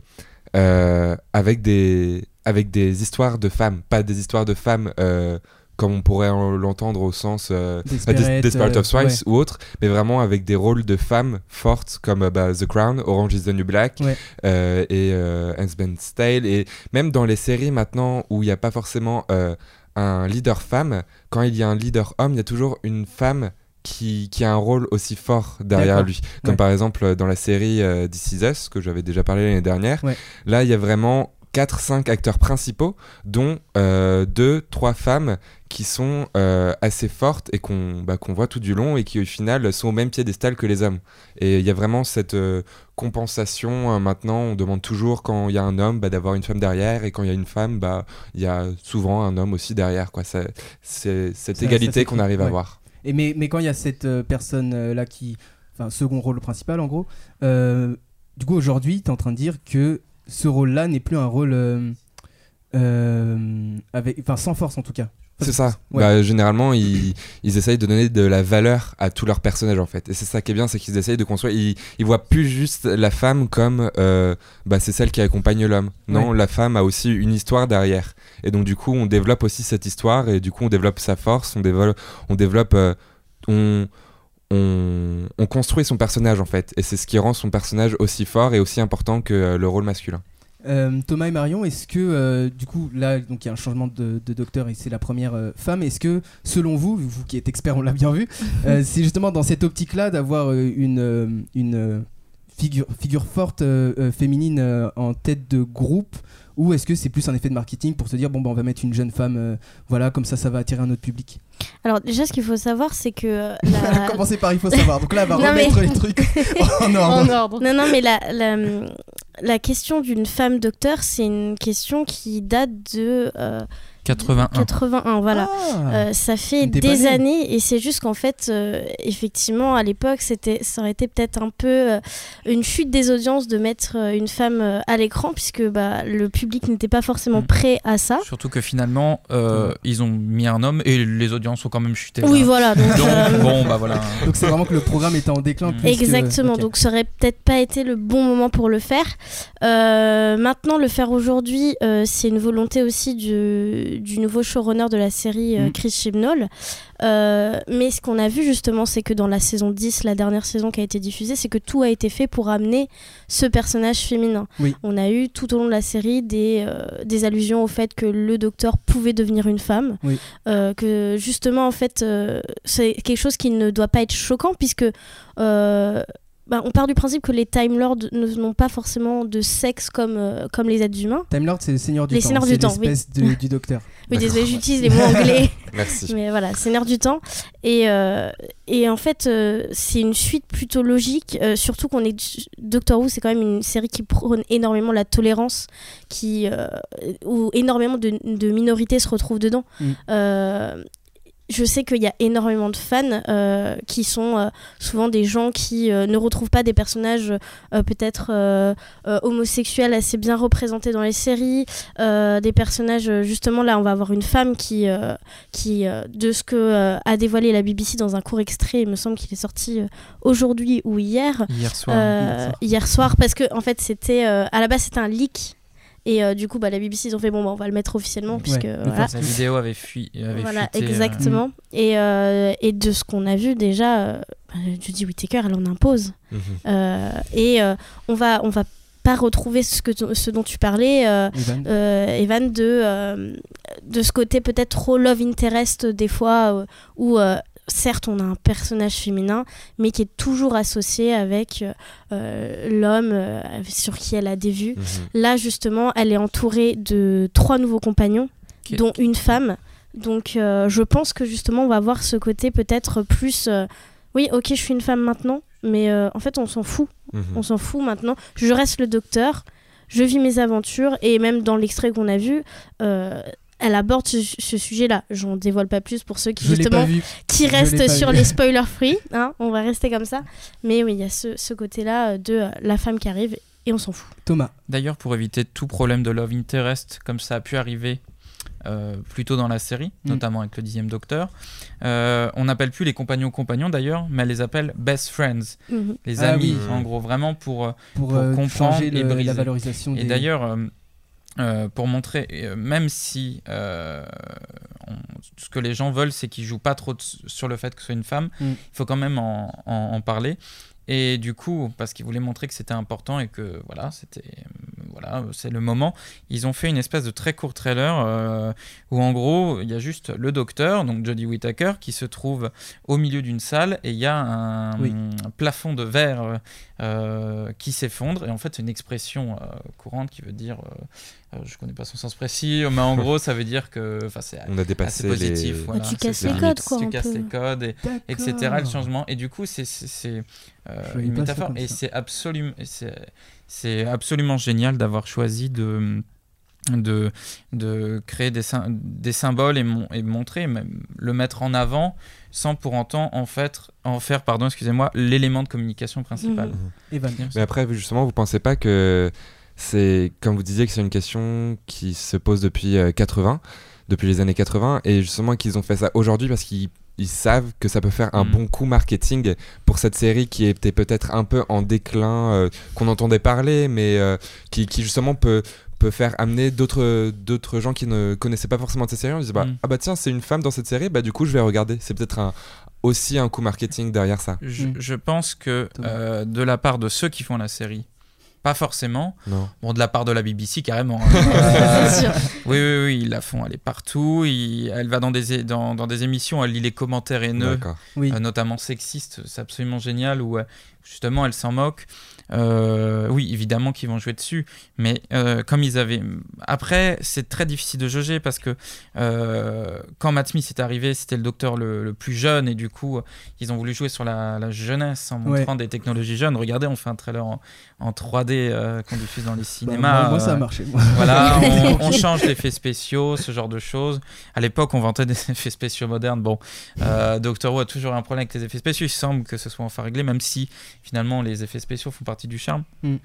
euh, avec, des, avec des histoires de femmes, pas des histoires de femmes euh, comme on pourrait en- l'entendre au sens euh, Desperate, Des- Desperate euh, of Swives ouais. ou autre, mais vraiment avec des rôles de femmes fortes comme euh, bah, The Crown, Orange is the New Black Ouais. euh, et euh, Handmaid's Tale. Et même dans les séries maintenant où il n'y a pas forcément euh, un leader femme, quand il y a un leader homme, il y a toujours une femme qui, qui a un rôle aussi fort derrière lui. Comme Ouais. par exemple euh, dans la série euh, This Is Us, que j'avais déjà parlé l'année dernière. Ouais. Là, il y a vraiment 4-5 acteurs principaux, dont 2-3 femmes qui sont euh, assez fortes et qu'on bah, voit tout du long et qui au final sont au même piédestal que les hommes. Et il y a vraiment cette euh, compensation. hein, maintenant, on demande toujours quand il y a un homme bah, d'avoir une femme derrière et quand il y a une femme, bah, il y a souvent un homme aussi derrière. C'est cette Ça- égalité qu'on arrive à voir. Et mais, mais quand il y a cette euh, personne euh, là qui. Enfin, second rôle principal en gros, euh, du coup aujourd'hui, tu es en train de dire que ce rôle-là n'est plus un rôle. euh, euh, avec, enfin, sans force en tout cas. C'est ça. Ouais. Bah, généralement, ils, ils essayent de donner de la valeur à tous leurs personnages en fait. Et c'est ça qui est bien, c'est qu'ils essayent de construire. Ils, ils voient plus juste la femme comme euh, bah, c'est celle qui accompagne l'homme. Non, la femme a aussi une histoire derrière. Et donc du coup, on développe aussi cette histoire et du coup, on développe sa force, on développe, on développe, euh, on, on, on construit son personnage en fait. Et c'est ce qui rend son personnage aussi fort et aussi important que euh, le rôle masculin. Euh, Thomas et Marion, est-ce que euh, du coup là donc il y a un changement de, de docteur et c'est la première euh, femme. Est-ce que selon vous, vous qui êtes expert, on l'a bien vu, (laughs) c'est justement dans cette optique-là d'avoir une une figure figure forte féminine en tête de groupe ou est-ce que c'est plus un effet de marketing pour se dire bon bah on va mettre une jeune femme euh, voilà comme ça ça va attirer un autre public? Alors déjà, ce qu'il faut savoir, c'est que euh, (laughs) la... commencé par il faut savoir. Donc là elle va (laughs) Non, remettre mais- les trucs (laughs) en ordre. En ordre. Non, non, mais la, la, la question d'une femme docteur, c'est une question qui date de euh, 81. 81. Voilà. Ah. Euh, ça fait des née. années et c'est juste qu'en fait, euh, effectivement, à l'époque, c'était, ça aurait été peut-être un peu euh, une chute des audiences de mettre euh, une femme euh, à l'écran puisque bah, le public n'était pas forcément Mm. prêt à ça. Surtout que finalement, euh, ils ont mis un homme et les audiences ont quand même chuté. Oui, là. voilà. Donc, Donc, euh, bon, bah voilà. Donc c'est vraiment que le programme était en déclin. Mm. plus que- Exactement, donc ça aurait peut-être pas été le bon moment pour le faire. Euh, maintenant, le faire aujourd'hui, euh, c'est une volonté aussi du, du nouveau showrunner de la série, euh, Mm. Chris Chibnall. Euh, mais ce qu'on a vu justement, c'est que dans la saison 10, la dernière saison qui a été diffusée, c'est que tout a été fait pour amener ce personnage féminin. Oui. On a eu tout au long de la série des, euh, des allusions au fait que le docteur pouvait devenir une femme. Oui. Euh, que justement, en fait, c'est quelque chose qui ne doit pas être choquant puisque. Bah, on part du principe que les Time Lords n'ont pas forcément de sexe comme, euh, comme les êtres humains. Time Lord, c'est le Seigneur du Les temps. Seigneurs c'est du temps, oui. l'espèce de- du docteur. (laughs) Oui, désolé, j'utilise les mots anglais. (laughs) Merci. (laughs) Mais voilà, Seigneur du temps. Et, euh, et en fait, euh, c'est une suite plutôt logique, euh, surtout qu'on est. Doctor Who, c'est quand même une série qui prône énormément la tolérance, qui, euh, où énormément de, de minorités se retrouvent dedans. Mm. Je sais qu'il y a énormément de fans euh, qui sont euh, souvent des gens qui euh, ne retrouvent pas des personnages peut-être homosexuels assez bien représentés dans les séries, des personnages justement là on va avoir une femme qui, qui de ce que a dévoilé la BBC dans un court extrait, il me semble qu'il est sorti aujourd'hui ou hier, Hier soir. hier soir. hier soir, parce que en fait c'était à la base c'était un leak. Et euh, du coup, bah, la BBC, ils ont fait bon, bah, on va le mettre officiellement, puisque voilà. Vidéo avait fui. Avait Voilà, fuité, euh, exactement. Et, euh, et de ce qu'on a vu déjà, bah, Judy Whittaker, elle en impose. Mhm. Et on va, on va pas retrouver ce, que ce dont tu parlais, euh, Evan. euh, Evan, de, euh, de ce côté peut-être trop love interest des fois, où certes on a un personnage féminin, mais qui est toujours associé avec euh, l'homme euh, sur qui elle a des vues. Mhm. Là, justement, elle est entourée de trois nouveaux compagnons, dont une femme. Donc, euh, je pense que justement, on va voir ce côté peut-être plus. euh, oui, ok, je suis une femme maintenant, mais euh, en fait, on s'en fout. Mhm. On s'en fout maintenant. Je reste le docteur, je vis mes aventures, et même dans l'extrait qu'on a vu, euh, elle aborde ce, ce sujet-là. J'en dévoile pas plus pour ceux qui Je justement qui restent sur vu. les spoilers free. (laughs) Hein, on va rester comme ça. Mais oui, il y a ce, ce côté-là euh, de euh, la femme qui arrive et on s'en fout. Thomas. D'ailleurs, pour éviter tout problème de love interest, comme ça a pu arriver euh, plus tôt dans la série, Mm. notamment avec le dixième Docteur, euh, on n'appelle plus les compagnons compagnons d'ailleurs, mais elle les appelle best friends, Mhm. les Ah amis, oui. en gros, vraiment pour. Pour, Pour euh, comprendre changer et le- briser. la valorisation Et des... d'ailleurs, euh, pour montrer, euh, même si euh, on- ce que les gens veulent, c'est qu'ils jouent pas trop de- sur le fait que ce soit une femme, Mm. il faut quand même en, en- en parler. Et du coup, parce qu'ils voulaient montrer que c'était important et que voilà, c'était voilà, c'est le moment. Ils ont fait une espèce de très court trailer où en gros il y a juste le docteur, donc Jodie Whittaker, qui se trouve au milieu d'une salle et il y a un, Oui. un plafond de verre euh, qui s'effondre et en fait c'est une expression euh, courante qui veut dire, euh, euh, je connais pas son sens précis, mais en gros ça veut dire que, enfin c'est On a dépassé assez positif. les- voilà, tu casses les codes, quoi. Tu casses les codes, et, etc. Le changement. Et du coup, c'est euh, une métaphore. Et c'est absolument, c'est c'est absolument génial d'avoir choisi de de, de créer des, des symboles et, mon- et montrer, même le mettre en avant, sans pour autant en, fait, en faire pardon, excusez-moi, l'élément de communication principal. Mhm. Evan. Mais après, justement, vous pensez pas que c'est, comme vous disiez, que c'est une question qui se pose depuis euh, 80, depuis les années 80, et justement qu'ils ont fait ça aujourd'hui parce qu'ils ils savent que ça peut faire un Mm. bon coup marketing pour cette série qui était peut-être un peu en déclin, euh, qu'on entendait parler, mais euh, qui, qui justement peut peut faire amener d'autres d'autres gens qui ne connaissaient pas forcément cette série on disait bah Mm. ah bah tiens c'est une femme dans cette série bah du coup je vais regarder c'est peut-être un aussi un coup marketing derrière ça Je, Mm. je pense que euh, de la part de ceux qui font la série, pas forcément, non Bon, de la part de la BBC, carrément. hein. (laughs) Euh, sûr. oui, oui, oui, ils la font aller partout. il- elle va dans des, dans, dans des émissions, elle lit les commentaires haineux, Oui. euh, notamment sexistes. C'est absolument génial où euh, justement elle s'en moque. Euh, oui, évidemment qu'ils vont jouer dessus, mais euh, comme ils avaient. Après, c'est très difficile de juger parce que euh, quand Matt Smith est arrivé, c'était le docteur le, le plus jeune et du coup, ils ont voulu jouer sur la, la jeunesse en Ouais. montrant des technologies jeunes. Regardez, on fait un trailer en, en 3D euh, qu'on diffuse dans les Bah, cinémas. moi, moi, ça a marché. moi. voilà, (laughs) on, on change d'effets spéciaux, ce genre de choses. À l'époque, on vantait des effets spéciaux modernes. Bon, Doctor Who a toujours un problème avec les effets spéciaux. Il semble que ce soit enfin réglé, même si finalement les effets spéciaux font partie du charme. Mm.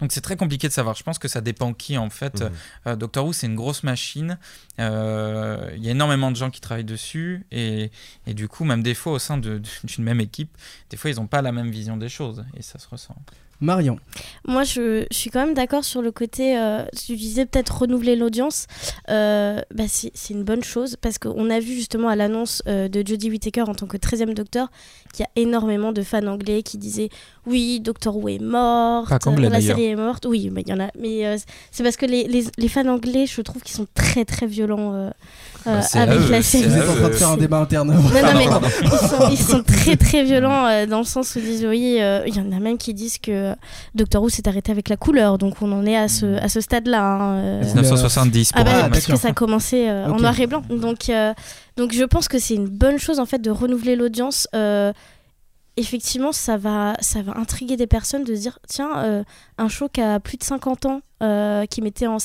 Donc c'est très compliqué de savoir. Je pense que ça dépend qui en fait. Euh, Doctor Who c'est une grosse machine. Euh, Il y a énormément de gens qui travaillent dessus et, et du coup même des fois au sein de- (laughs) d'une même équipe, des fois ils n'ont pas la même vision des choses et ça se ressent. Marion. Moi, je, je suis quand même d'accord sur le côté, euh, tu disais peut-être renouveler l'audience. Euh, bah, c'est c'est une bonne chose parce qu'on a vu justement à l'annonce euh, de Jodie Whittaker en tant que 13e docteur qu'il y a énormément de fans anglais qui disaient oui, Doctor Who est morte, Pas qu'anglais, la d'ailleurs. série est morte. Oui, mais il y en a. Mais euh, c'est parce que les, les, les fans anglais, je trouve qu'ils sont très très violents Bah, avec eux, la série. Vous êtes en train de faire un débat interne. Non, non, mais ils sont, ils sont (laughs) très très violents euh, dans le sens où ils disent oui, euh, il y en a même qui disent que Doctor Who s'est arrêté avec la couleur, donc on en est à ce, à ce stade-là. hein, euh. 1970 pour Ah bah, parce que ça a commencé euh, en noir et blanc. Donc, euh, donc je pense que c'est une bonne chose en fait de renouveler l'audience. Euh, effectivement, ça va, ça va intriguer des personnes de se dire tiens, euh, un show qui a plus de 50 ans, euh, qui mettait en,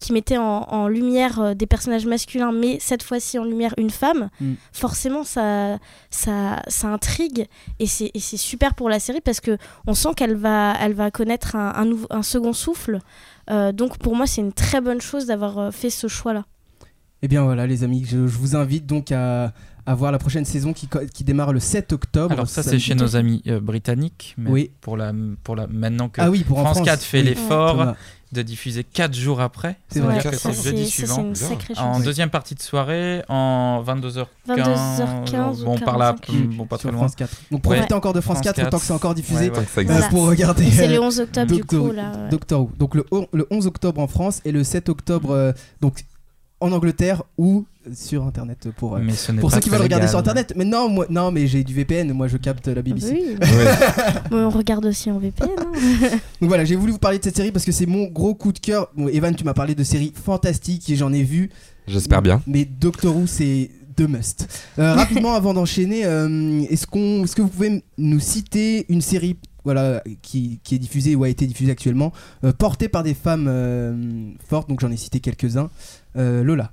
qui mettait en, en lumière euh, des personnages masculins, mais cette fois-ci en lumière une femme, Mm. forcément ça, ça, ça intrigue et c'est super pour la série parce que on sent qu'elle va, elle va connaître un, un, second souffle. Euh, donc pour moi, c'est une très bonne chose d'avoir fait ce choix-là. Eh bien voilà les amis, je, je vous invite donc à, à voir la prochaine saison qui, qui démarre le 7 octobre. Alors ça c'est chez nos amis euh, britanniques, mais Oui. pour la pour la maintenant que Ah oui, pour France France. 4 fait oui. l'effort de diffuser 4 jours après, C'est ça veut vrai. dire que c'est jeudi suivant. En chance. deuxième partie de soirée, en 22h15. 22h15 ou bon, par là, 45. bon, pas Sur très loin. France 4. Donc profitez Ouais. encore de France, France 4, 4. tant que c'est encore diffusé Ouais, ouais. Euh, pour regarder. C'est euh, le 11 octobre du coup là. Doctor Who. Donc le, on- le 11 octobre en France et le 7 octobre euh, donc en Angleterre ou sur internet pour euh, Mais ce n'est pour ceux qui veulent regarder sur internet. Mais non, moi non, mais j'ai du VPN, moi je capte la BBC. Oui, (laughs) Ouais. on regarde aussi en VPN. hein. (laughs) Donc voilà, j'ai voulu vous parler de cette série parce que c'est mon gros coup de cœur. Bon, Evan, tu m'as parlé de séries fantastiques et j'en ai vu. j'espère bien Mais Doctor Who, c'est de must. Euh, (laughs) rapidement, avant d'enchaîner, euh, est-ce qu'on, est-ce que vous pouvez nous citer une série, voilà, qui, qui est diffusée ou a été diffusée actuellement, euh, portée par des femmes euh, fortes? Donc j'en ai cité quelques-uns. Euh, Lola.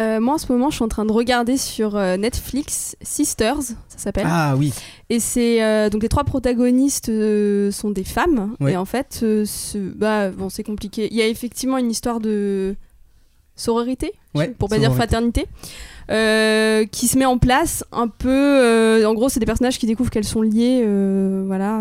Euh, moi en ce moment je suis en train de regarder sur euh, Netflix Sisters, ça s'appelle. Ah oui. Et c'est euh, donc les trois protagonistes sont des femmes. Ouais. Et en fait, ce- bah bon c'est compliqué. Il y a effectivement une histoire de sororité, Ouais. pour pas dire fraternité, qui se met en place un peu. en gros, c'est des personnages qui découvrent qu'elles sont liées, voilà,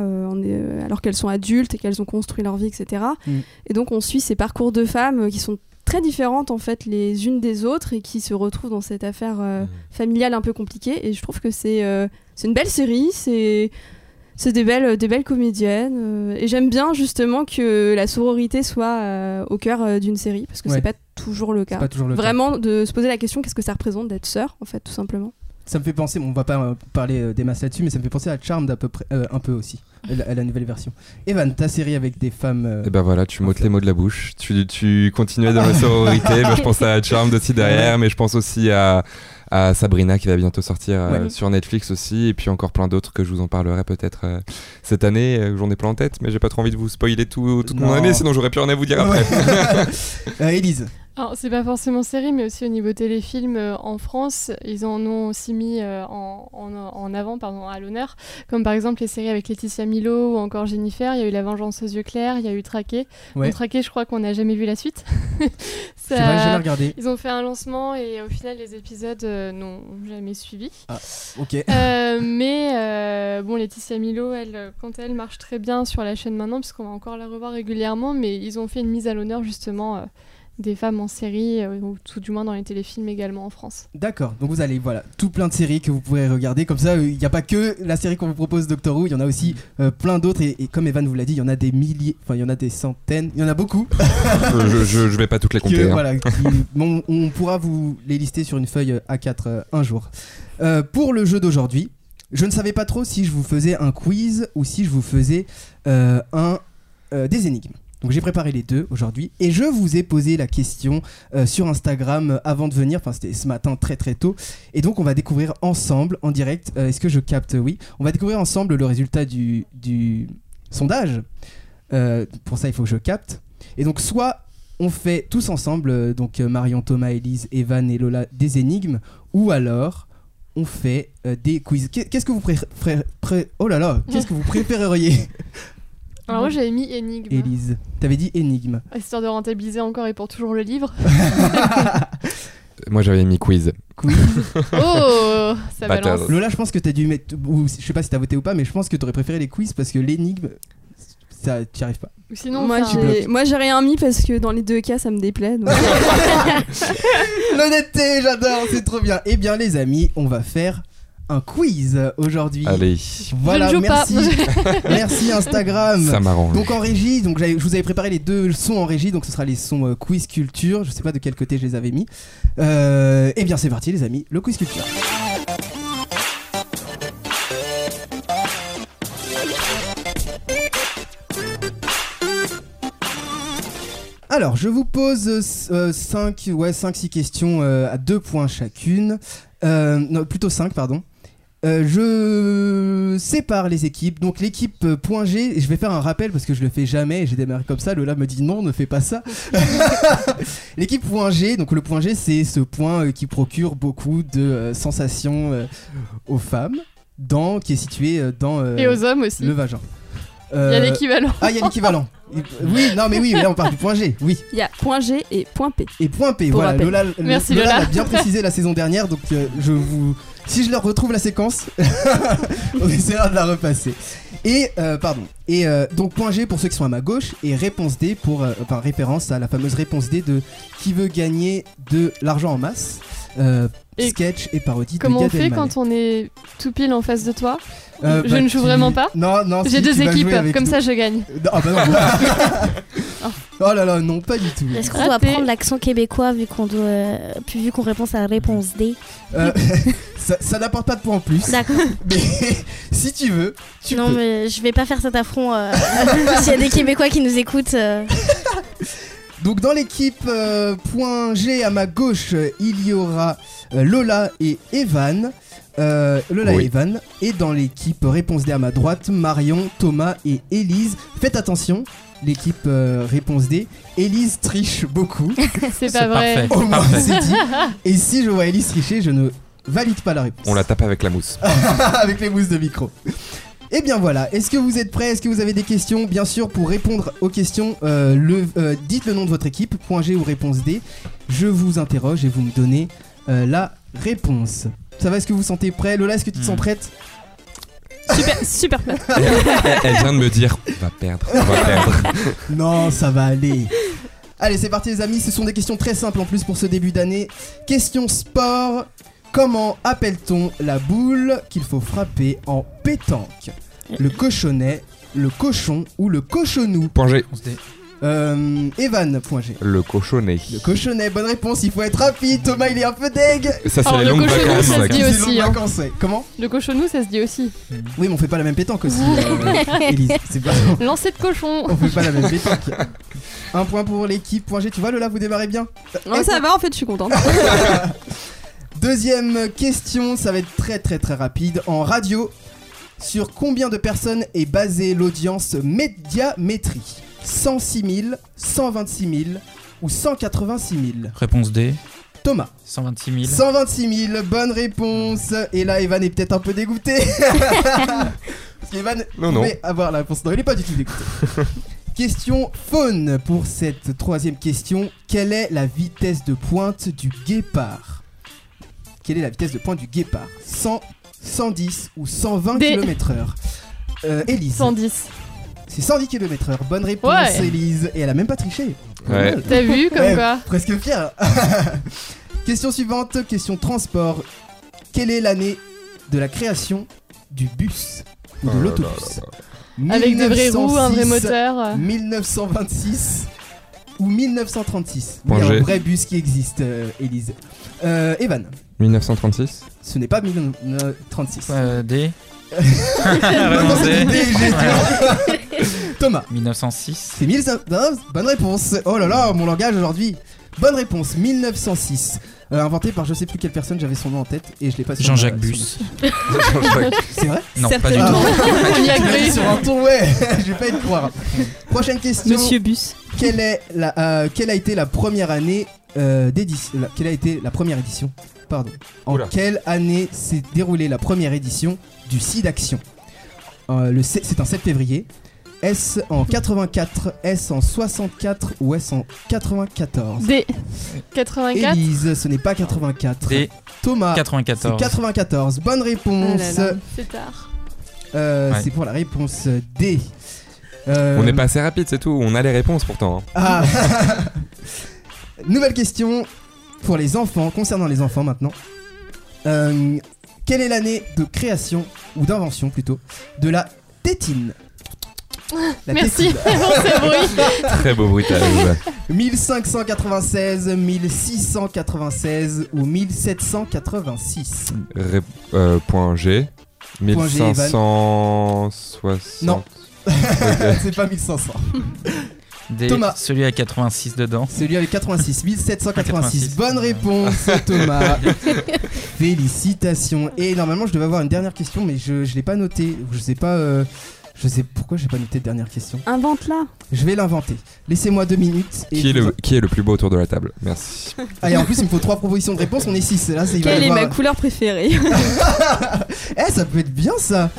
alors qu'elles sont adultes et qu'elles ont construit leur vie, etc. Mm. Et donc, on suit ces parcours de femmes qui sont très différentes en fait les unes des autres et qui se retrouvent dans cette affaire euh, Mm. familiale un peu compliquée. Et je trouve que c'est euh, c'est une belle série. C'est C'est des belles, des belles comédiennes. euh, et j'aime bien justement que la sororité soit au cœur d'une série, parce que Ouais. c'est pas toujours le cas. pas toujours le cas. Vraiment de se poser la question qu'est-ce que ça représente d'être sœur, en fait, tout simplement. Ça me fait penser, on va pas euh, parler euh, des masses là-dessus, mais ça me fait penser à Charmed à peu près, euh, un peu aussi, la, à la nouvelle version. Evan, ta série avec des femmes. euh, Et ben voilà, tu m'ôtes les mots de la bouche. Tu, tu continuais dans la (laughs) sororité. Moi, je pense à (laughs) Charmed aussi derrière, mais je pense aussi à, à Sabrina qui va bientôt sortir euh, sur Netflix aussi, et puis encore plein d'autres que je vous en parlerai peut-être euh, cette année. euh, J'en ai plein en tête, mais j'ai pas trop envie de vous spoiler tout, toute mon année, sinon j'aurais plus rien à vous dire après. (laughs) euh, Élise. Alors, c'est pas forcément série, mais aussi au niveau téléfilm euh, en France, ils en ont aussi mis euh, en, en, en avant, pardon, à l'honneur, comme par exemple les séries avec Laetitia Milo ou encore Jennifer. Il y a eu La Vengeance aux yeux clairs, il y a eu Traqué. Ouais. Bon, Traqué, je crois qu'on n'a jamais vu la suite. (laughs) J'ai jamais regardé. Ils ont fait un lancement et au final, les épisodes euh, n'ont jamais suivi. Ok. Euh, mais bon, Laetitia Milo, elle, quand elle marche très bien sur la chaîne maintenant, puisqu'on va encore la revoir régulièrement, mais ils ont fait une mise à l'honneur justement des femmes en série, euh, ou tout du moins dans les téléfilms également en France. D'accord, donc vous allez, voilà, tout plein de séries que vous pourrez regarder. Comme ça, il n'y a pas que la série qu'on vous propose, Doctor Who, il y en a aussi euh, plein d'autres. Et, et comme Evan vous l'a dit, il y en a des milliers, enfin, il y en a des centaines, il y en a beaucoup. (laughs) je, je, je vais pas toutes les que, compter. hein. voilà, qui- (laughs) bon, on pourra vous les lister sur une feuille euh, A4 euh, un jour. Euh, pour le jeu d'aujourd'hui, je ne savais pas trop si je vous faisais un quiz ou si je vous faisais euh, un euh, des énigmes. Donc j'ai préparé les deux aujourd'hui et je vous ai posé la question euh, sur Instagram euh, avant de venir, enfin c'était ce matin très très tôt et donc on va découvrir ensemble en direct, euh, est-ce que je capte? Oui, on va découvrir ensemble le résultat du, du sondage. Euh, pour ça il faut que je capte. Et donc soit on fait tous ensemble, donc Marion, Thomas, Elise, Evan et Lola, des énigmes, ou alors on fait euh, des quiz. Qu'est- Qu'est-ce que vous préférez Oh là là, qu'est-ce que vous (laughs) préféreriez? Alors moi j'avais mis énigme, Élise, t'avais dit énigme. histoire de rentabiliser encore et pour toujours le livre. (laughs) (laughs) Moi j'avais mis quiz. Quiz. (laughs) oh, ça Battle. balance. Lola, je pense que t'as dû mettre. Ou, je sais pas si t'as voté ou pas, mais je pense que t'aurais préféré les quiz parce que l'énigme, ça, t'y arrives pas. Sinon, moi, j'ai, moi, j'ai rien mis parce que dans les deux cas, ça me déplaît. donc- L'honnêteté, j'adore, c'est trop bien. Eh bien, les amis, on va faire un quiz aujourd'hui. Allez, Voilà, Je ne joue pas. merci. (laughs) merci Instagram. ça m'arrange. Donc en régie, donc je vous avais préparé les deux sons en régie, donc ce sera les sons euh, quiz culture. Je sais pas de quel côté je les avais mis. Euh, eh bien c'est parti les amis, le quiz culture. Alors, je vous pose 5 ouais, 5 6 questions euh, à 2 points chacune. Euh, non, plutôt 5 pardon. Euh, je sépare les équipes. Donc l'équipe euh, point G, et je vais faire un rappel parce que je le fais jamais j'ai démarré comme ça. Lola me dit non, ne fais pas ça. (laughs) l'équipe point G, donc le point G, c'est ce point euh, qui procure beaucoup de euh, sensations euh, aux femmes, dans, qui est situé euh, dans euh, Et aux hommes aussi. le vagin. Il y a l'équivalent. Ah, il y a l'équivalent. Oui, non, mais oui, là on parle du point G, oui. Il y a point G et point P. Et point P, Pour voilà. rappel. Lola, Merci, Lola Lola. l'a bien précisé la saison dernière, donc euh, je vous. Si je leur retrouve la séquence, (laughs) on essaiera de la repasser. Et, euh, pardon. Et euh, donc, point G pour ceux qui sont à ma gauche, et réponse D pour. euh, enfin, référence à la fameuse réponse D de qui veut gagner de l'argent en masse. Euh, Et sketch et parodie Comment de on Gad fait Elmaleh. quand on est tout pile en face de toi? Euh, Je bah, ne joue tu- vraiment pas? Non, non, J'ai si, deux équipes, comme nous. ça je gagne. Non, ah bah non. (laughs) oh là là, non, pas du tout. Est-ce qu'on doit prendre l'accent québécois vu qu'on doit, euh, puis vu qu'on répond à la réponse D? Euh, (laughs) ça ça n'apporte pas de points en plus. D'accord. (laughs) Mais si tu veux, tu Non, peux. mais je vais pas faire cet affront. euh, S'il y a des Québécois qui nous écoutent, euh, Donc dans l'équipe euh, point G à ma gauche, euh, il y aura euh, Lola et Evan. Euh, Lola Oui. et Evan. Et dans l'équipe réponse D à ma droite, Marion, Thomas et Élise. Faites attention, l'équipe euh, réponse D. Élise triche beaucoup. (laughs) C'est pas vrai. Au moins c'est dit. Et si je vois Élise tricher, je ne valide pas la réponse. On la tape avec la mousse. (laughs) avec les mousses de micro. Et bien voilà, est-ce que vous êtes prêts? Est-ce que vous avez des questions? Bien sûr, pour répondre aux questions, euh, le, euh, dites le nom de votre équipe, point G ou réponse D. Je vous interroge et vous me donnez euh, la réponse. Ça va? Est-ce que vous vous sentez prêt Lola, est-ce que tu te sens Hmm. prête? Super, super prête. (laughs) elle, elle vient de me dire on va perdre, on va perdre. (laughs) Non, ça va aller. Allez, c'est parti les amis, ce sont des questions très simples en plus pour ce début d'année. Question sport. Comment appelle-t-on la boule qu'il faut frapper en pétanque le cochonnet, le cochon ou le cochonou Point G. Euh, Evan, point G. Le cochonnet. Le cochonnet, bonne réponse, il faut être rapide. Thomas, il est un peu deg. Ça, c'est Alors, les le longues cochonnet, vacances. ça se dit C'est aussi, hein. vacances, ouais. Comment Le cochonou, ça se dit aussi. Oui, mais on fait pas la même pétanque aussi. (laughs) euh, Élise. C'est pas. Lancer de cochon. On fait pas la même pétanque. Un point pour l'équipe. Point G, tu vois, Lola, vous démarrez bien. Non, ça va, en fait, je suis contente. (laughs) Deuxième question, ça va être très très très rapide. En radio, sur combien de personnes est basée l'audience médiamétrie? 106 000, 126 000 ou 186 000 Réponse D. Thomas. 126 000. 126 000, bonne réponse. Et là, Evan est peut-être un peu dégoûté. (laughs) Parce qu'Evan Non, non. avoir la réponse. Non, il est pas du tout dégoûté. question faune pour cette troisième question. Quelle est la vitesse de pointe du guépard? Quelle est la vitesse de pointe du guépard? 100, 110 ou 120 Des- km/h euh, Élise. 110. C'est 110 km/h. Bonne réponse, Ouais. Élise. Et elle a même pas triché. Ouais. T'as vu comme Ouais, quoi? Presque fier. (laughs) question suivante, question transport. Quelle est l'année de la création du bus ou de Oh l'autobus? Avec des vraies roues, un vrai 1906, moteur. euh. 1926 ou 1936 Il y a un vrai bus qui existe, euh, Élise. Euh, Evan, 1936 ce n'est pas 1936. Euh, D. (laughs) (laughs) Thomas. 1906. C'est 1900. non, Bonne réponse. Oh là là, mon langage aujourd'hui. Bonne réponse. 1906. Euh, inventé par je sais plus quelle personne, j'avais son nom en tête et je l'ai pas sur Jean-Jacques ma- Bus. (laughs) Jean-Jacques. C'est vrai Non, pas du Certainement. tout. (laughs) Dit sur un ton, ouais. (laughs) je vais pas y te croire. Prochaine question. Monsieur Bus. Quelle, est la, euh, quelle a été la première année euh, d'édition la- Quelle a été la première édition? Pardon. En Oula. quelle année s'est déroulée la première édition du site Action? Euh, le sept- C'est un 7 février. Est-ce en 84, est-ce en 64 ou est-ce en 94 D. 84. Élise, ce n'est pas 84. D. Thomas, c'est 94. 94. Bonne réponse. Ah là là. C'est tard. Euh, Ouais. C'est pour la réponse D. Euh, On n'est pas assez rapide, c'est tout. On a les réponses pourtant. hein. Ah (laughs) Nouvelle question pour les enfants, concernant les enfants maintenant. Euh, quelle est l'année de création, ou d'invention plutôt, de la tétine? La Merci (laughs) pour ce bruit. Très beau bruitage. 1596, 1696 ou 1786 Ré- euh, point G. Point G, Evan. 1560. Non. (laughs) C'est pas 1500. D. Thomas. Celui à 86 dedans. Celui avec 86, 1786. 86. Bonne réponse, (laughs) Thomas. Félicitations. Et normalement, je devais avoir une dernière question, mais je, je l'ai pas noté. Je sais pas. euh, je sais pourquoi j'ai pas noté de dernière question. Invente-la. Je vais l'inventer. Laissez-moi deux minutes. Et Qui est, le, qui est le plus beau autour de la table? Merci. (laughs) Ah, et en plus, il me faut trois propositions de réponse. On est six. Là, c'est- Quelle est avoir- ma couleur préférée? (laughs) Eh, ça peut être bien ça.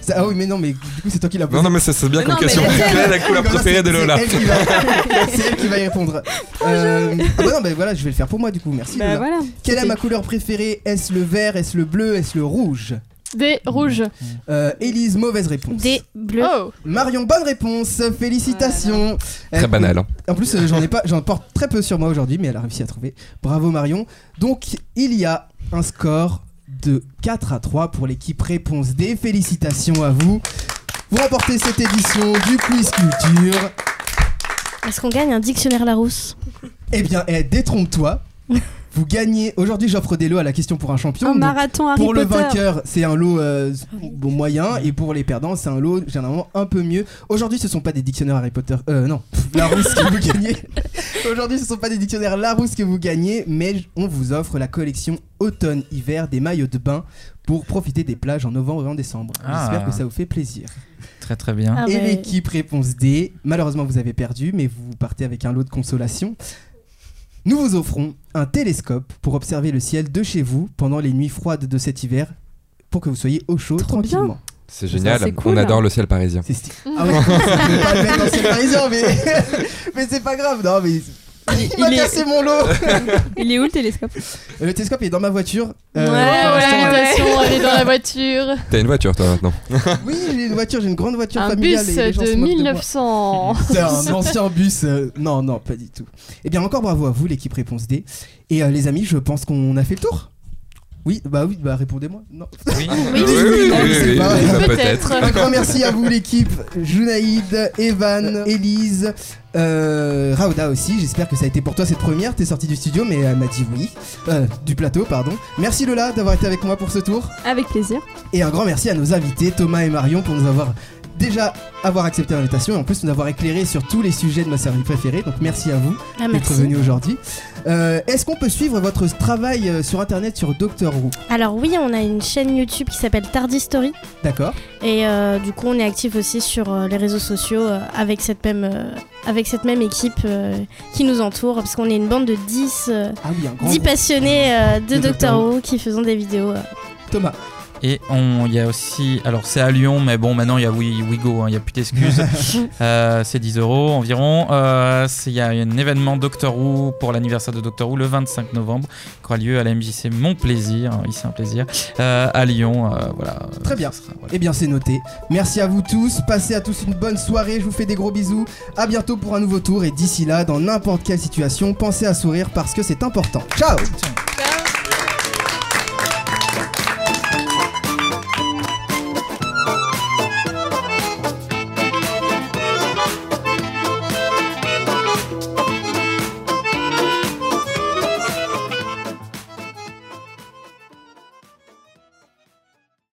Ça- Ah oui, mais non, mais du coup, c'est toi qui l'as posé. Non, non, mais ça c'est bien comme question. la- Quelle est la couleur préférée de c'est- Lola C'est elle qui va- (laughs) c'est elle qui va y répondre. Euh, ah bah non, bah voilà, je vais le faire pour moi du coup. Merci. Bah Lola. voilà. Quelle est ma couleur préférée? Est-ce le vert? Est-ce le bleu? Est-ce le rouge? D. Rouge. euh, Élise, mauvaise réponse. D. Bleu. Oh. Marion, bonne réponse. Félicitations. Très Euh, banal. hein. En plus, euh, j'en ai pas, j'en porte très peu sur moi aujourd'hui, mais elle a réussi à trouver. Bravo Marion. Donc, il y a un score de 4 à 3 pour l'équipe Réponse D. Félicitations à vous. Vous remportez cette édition du Quiz Culture. Est-ce qu'on gagne un dictionnaire Larousse? Eh bien, eh, détrompe-toi. (laughs) Vous gagnez. Aujourd'hui, j'offre des lots à la question pour un champion. Un Donc, marathon Harry pour le vainqueur, c'est un lot euh, bon, moyen, et pour les perdants, c'est un lot généralement un peu mieux. Aujourd'hui, ce sont pas des dictionnaires Harry Potter, euh, non, (laughs) Larousse que vous gagnez. Aujourd'hui, ce sont pas des dictionnaires Larousse que vous gagnez, mais on vous offre la collection automne-hiver des maillots de bain pour profiter des plages en novembre et en décembre. Ah. J'espère que ça vous fait plaisir. Très très bien. Ah et ouais. l'équipe réponse D, malheureusement vous avez perdu, mais vous partez avec un lot de consolation. Nous vous offrons un télescope pour observer le ciel de chez vous pendant les nuits froides de cet hiver, pour que vous soyez au chaud Trop bien. tranquillement. C'est génial. cool. On adore le ciel parisien. C'est stylé. Ah ouais, (laughs) pas le mettre dans le ciel parisien, mais, (laughs) mais c'est pas grave. Non, mais il, Il m'a est- cassé mon lot. (laughs) Il est où le télescope Euh, Le télescope est dans ma voiture. Euh, Ouais, l'instant, la euh, elle est dans la voiture. (laughs) T'as une voiture toi maintenant (laughs) Oui, j'ai une voiture, j'ai une grande voiture Un familiale. bus et les gens de se moquent moi. 1900. C'est un ancien bus. euh, non, non, pas du tout. Eh bien, encore bravo à vous, l'équipe Réponse D. Et euh, les amis, je pense qu'on a fait le tour. Oui, bah oui, bah répondez-moi. Non. Oui, Oui, oui, oui, oui, oui, je sais oui, pas. oui, Peut-être. Un grand merci à vous l'équipe, Junaïd, Evan, Elise, euh, Rauda aussi. J'espère que ça a été pour toi cette première. T'es sortie du studio, mais elle m'a dit oui, Euh, du plateau, pardon. Merci Lola d'avoir été avec moi pour ce tour. Avec plaisir. Et un grand merci à nos invités Thomas et Marion pour nous avoir déjà avoir accepté l'invitation et en plus nous avoir éclairé sur tous les sujets de ma série préférée. Donc merci à vous Ah, d'être merci. venu aujourd'hui. Euh, Est-ce qu'on peut suivre votre travail euh, sur internet sur Doctor Who? Alors oui, on a une chaîne YouTube qui s'appelle Tardy Story. D'accord. Et euh, du coup, on est actif aussi sur les réseaux sociaux avec, cette même, avec cette même équipe qui nous entoure, parce qu'on est une bande de 10, euh, Ah oui, un grand 10 groupe. passionnés de De Doctor Who qui faisons des vidéos. Thomas. Et on- il y a aussi, alors c'est à Lyon, mais bon, maintenant il y a We- WeGo, hein, il n'y a plus d'excuses. (laughs) Euh, c'est 10 euros environ. Euh, c'est- Il y a un événement Doctor Who pour l'anniversaire de Doctor Who le 25 novembre qui aura lieu à la MJC Mon Plaisir, hein, ici un plaisir, euh, à Lyon. euh, voilà. Très bien. Ça sera- voilà. Eh bien, c'est noté. Merci à vous tous. Passez à tous une bonne soirée. Je vous fais des gros bisous. À bientôt pour un nouveau tour. Et d'ici là, dans n'importe quelle situation, pensez à sourire parce que c'est important. Ciao.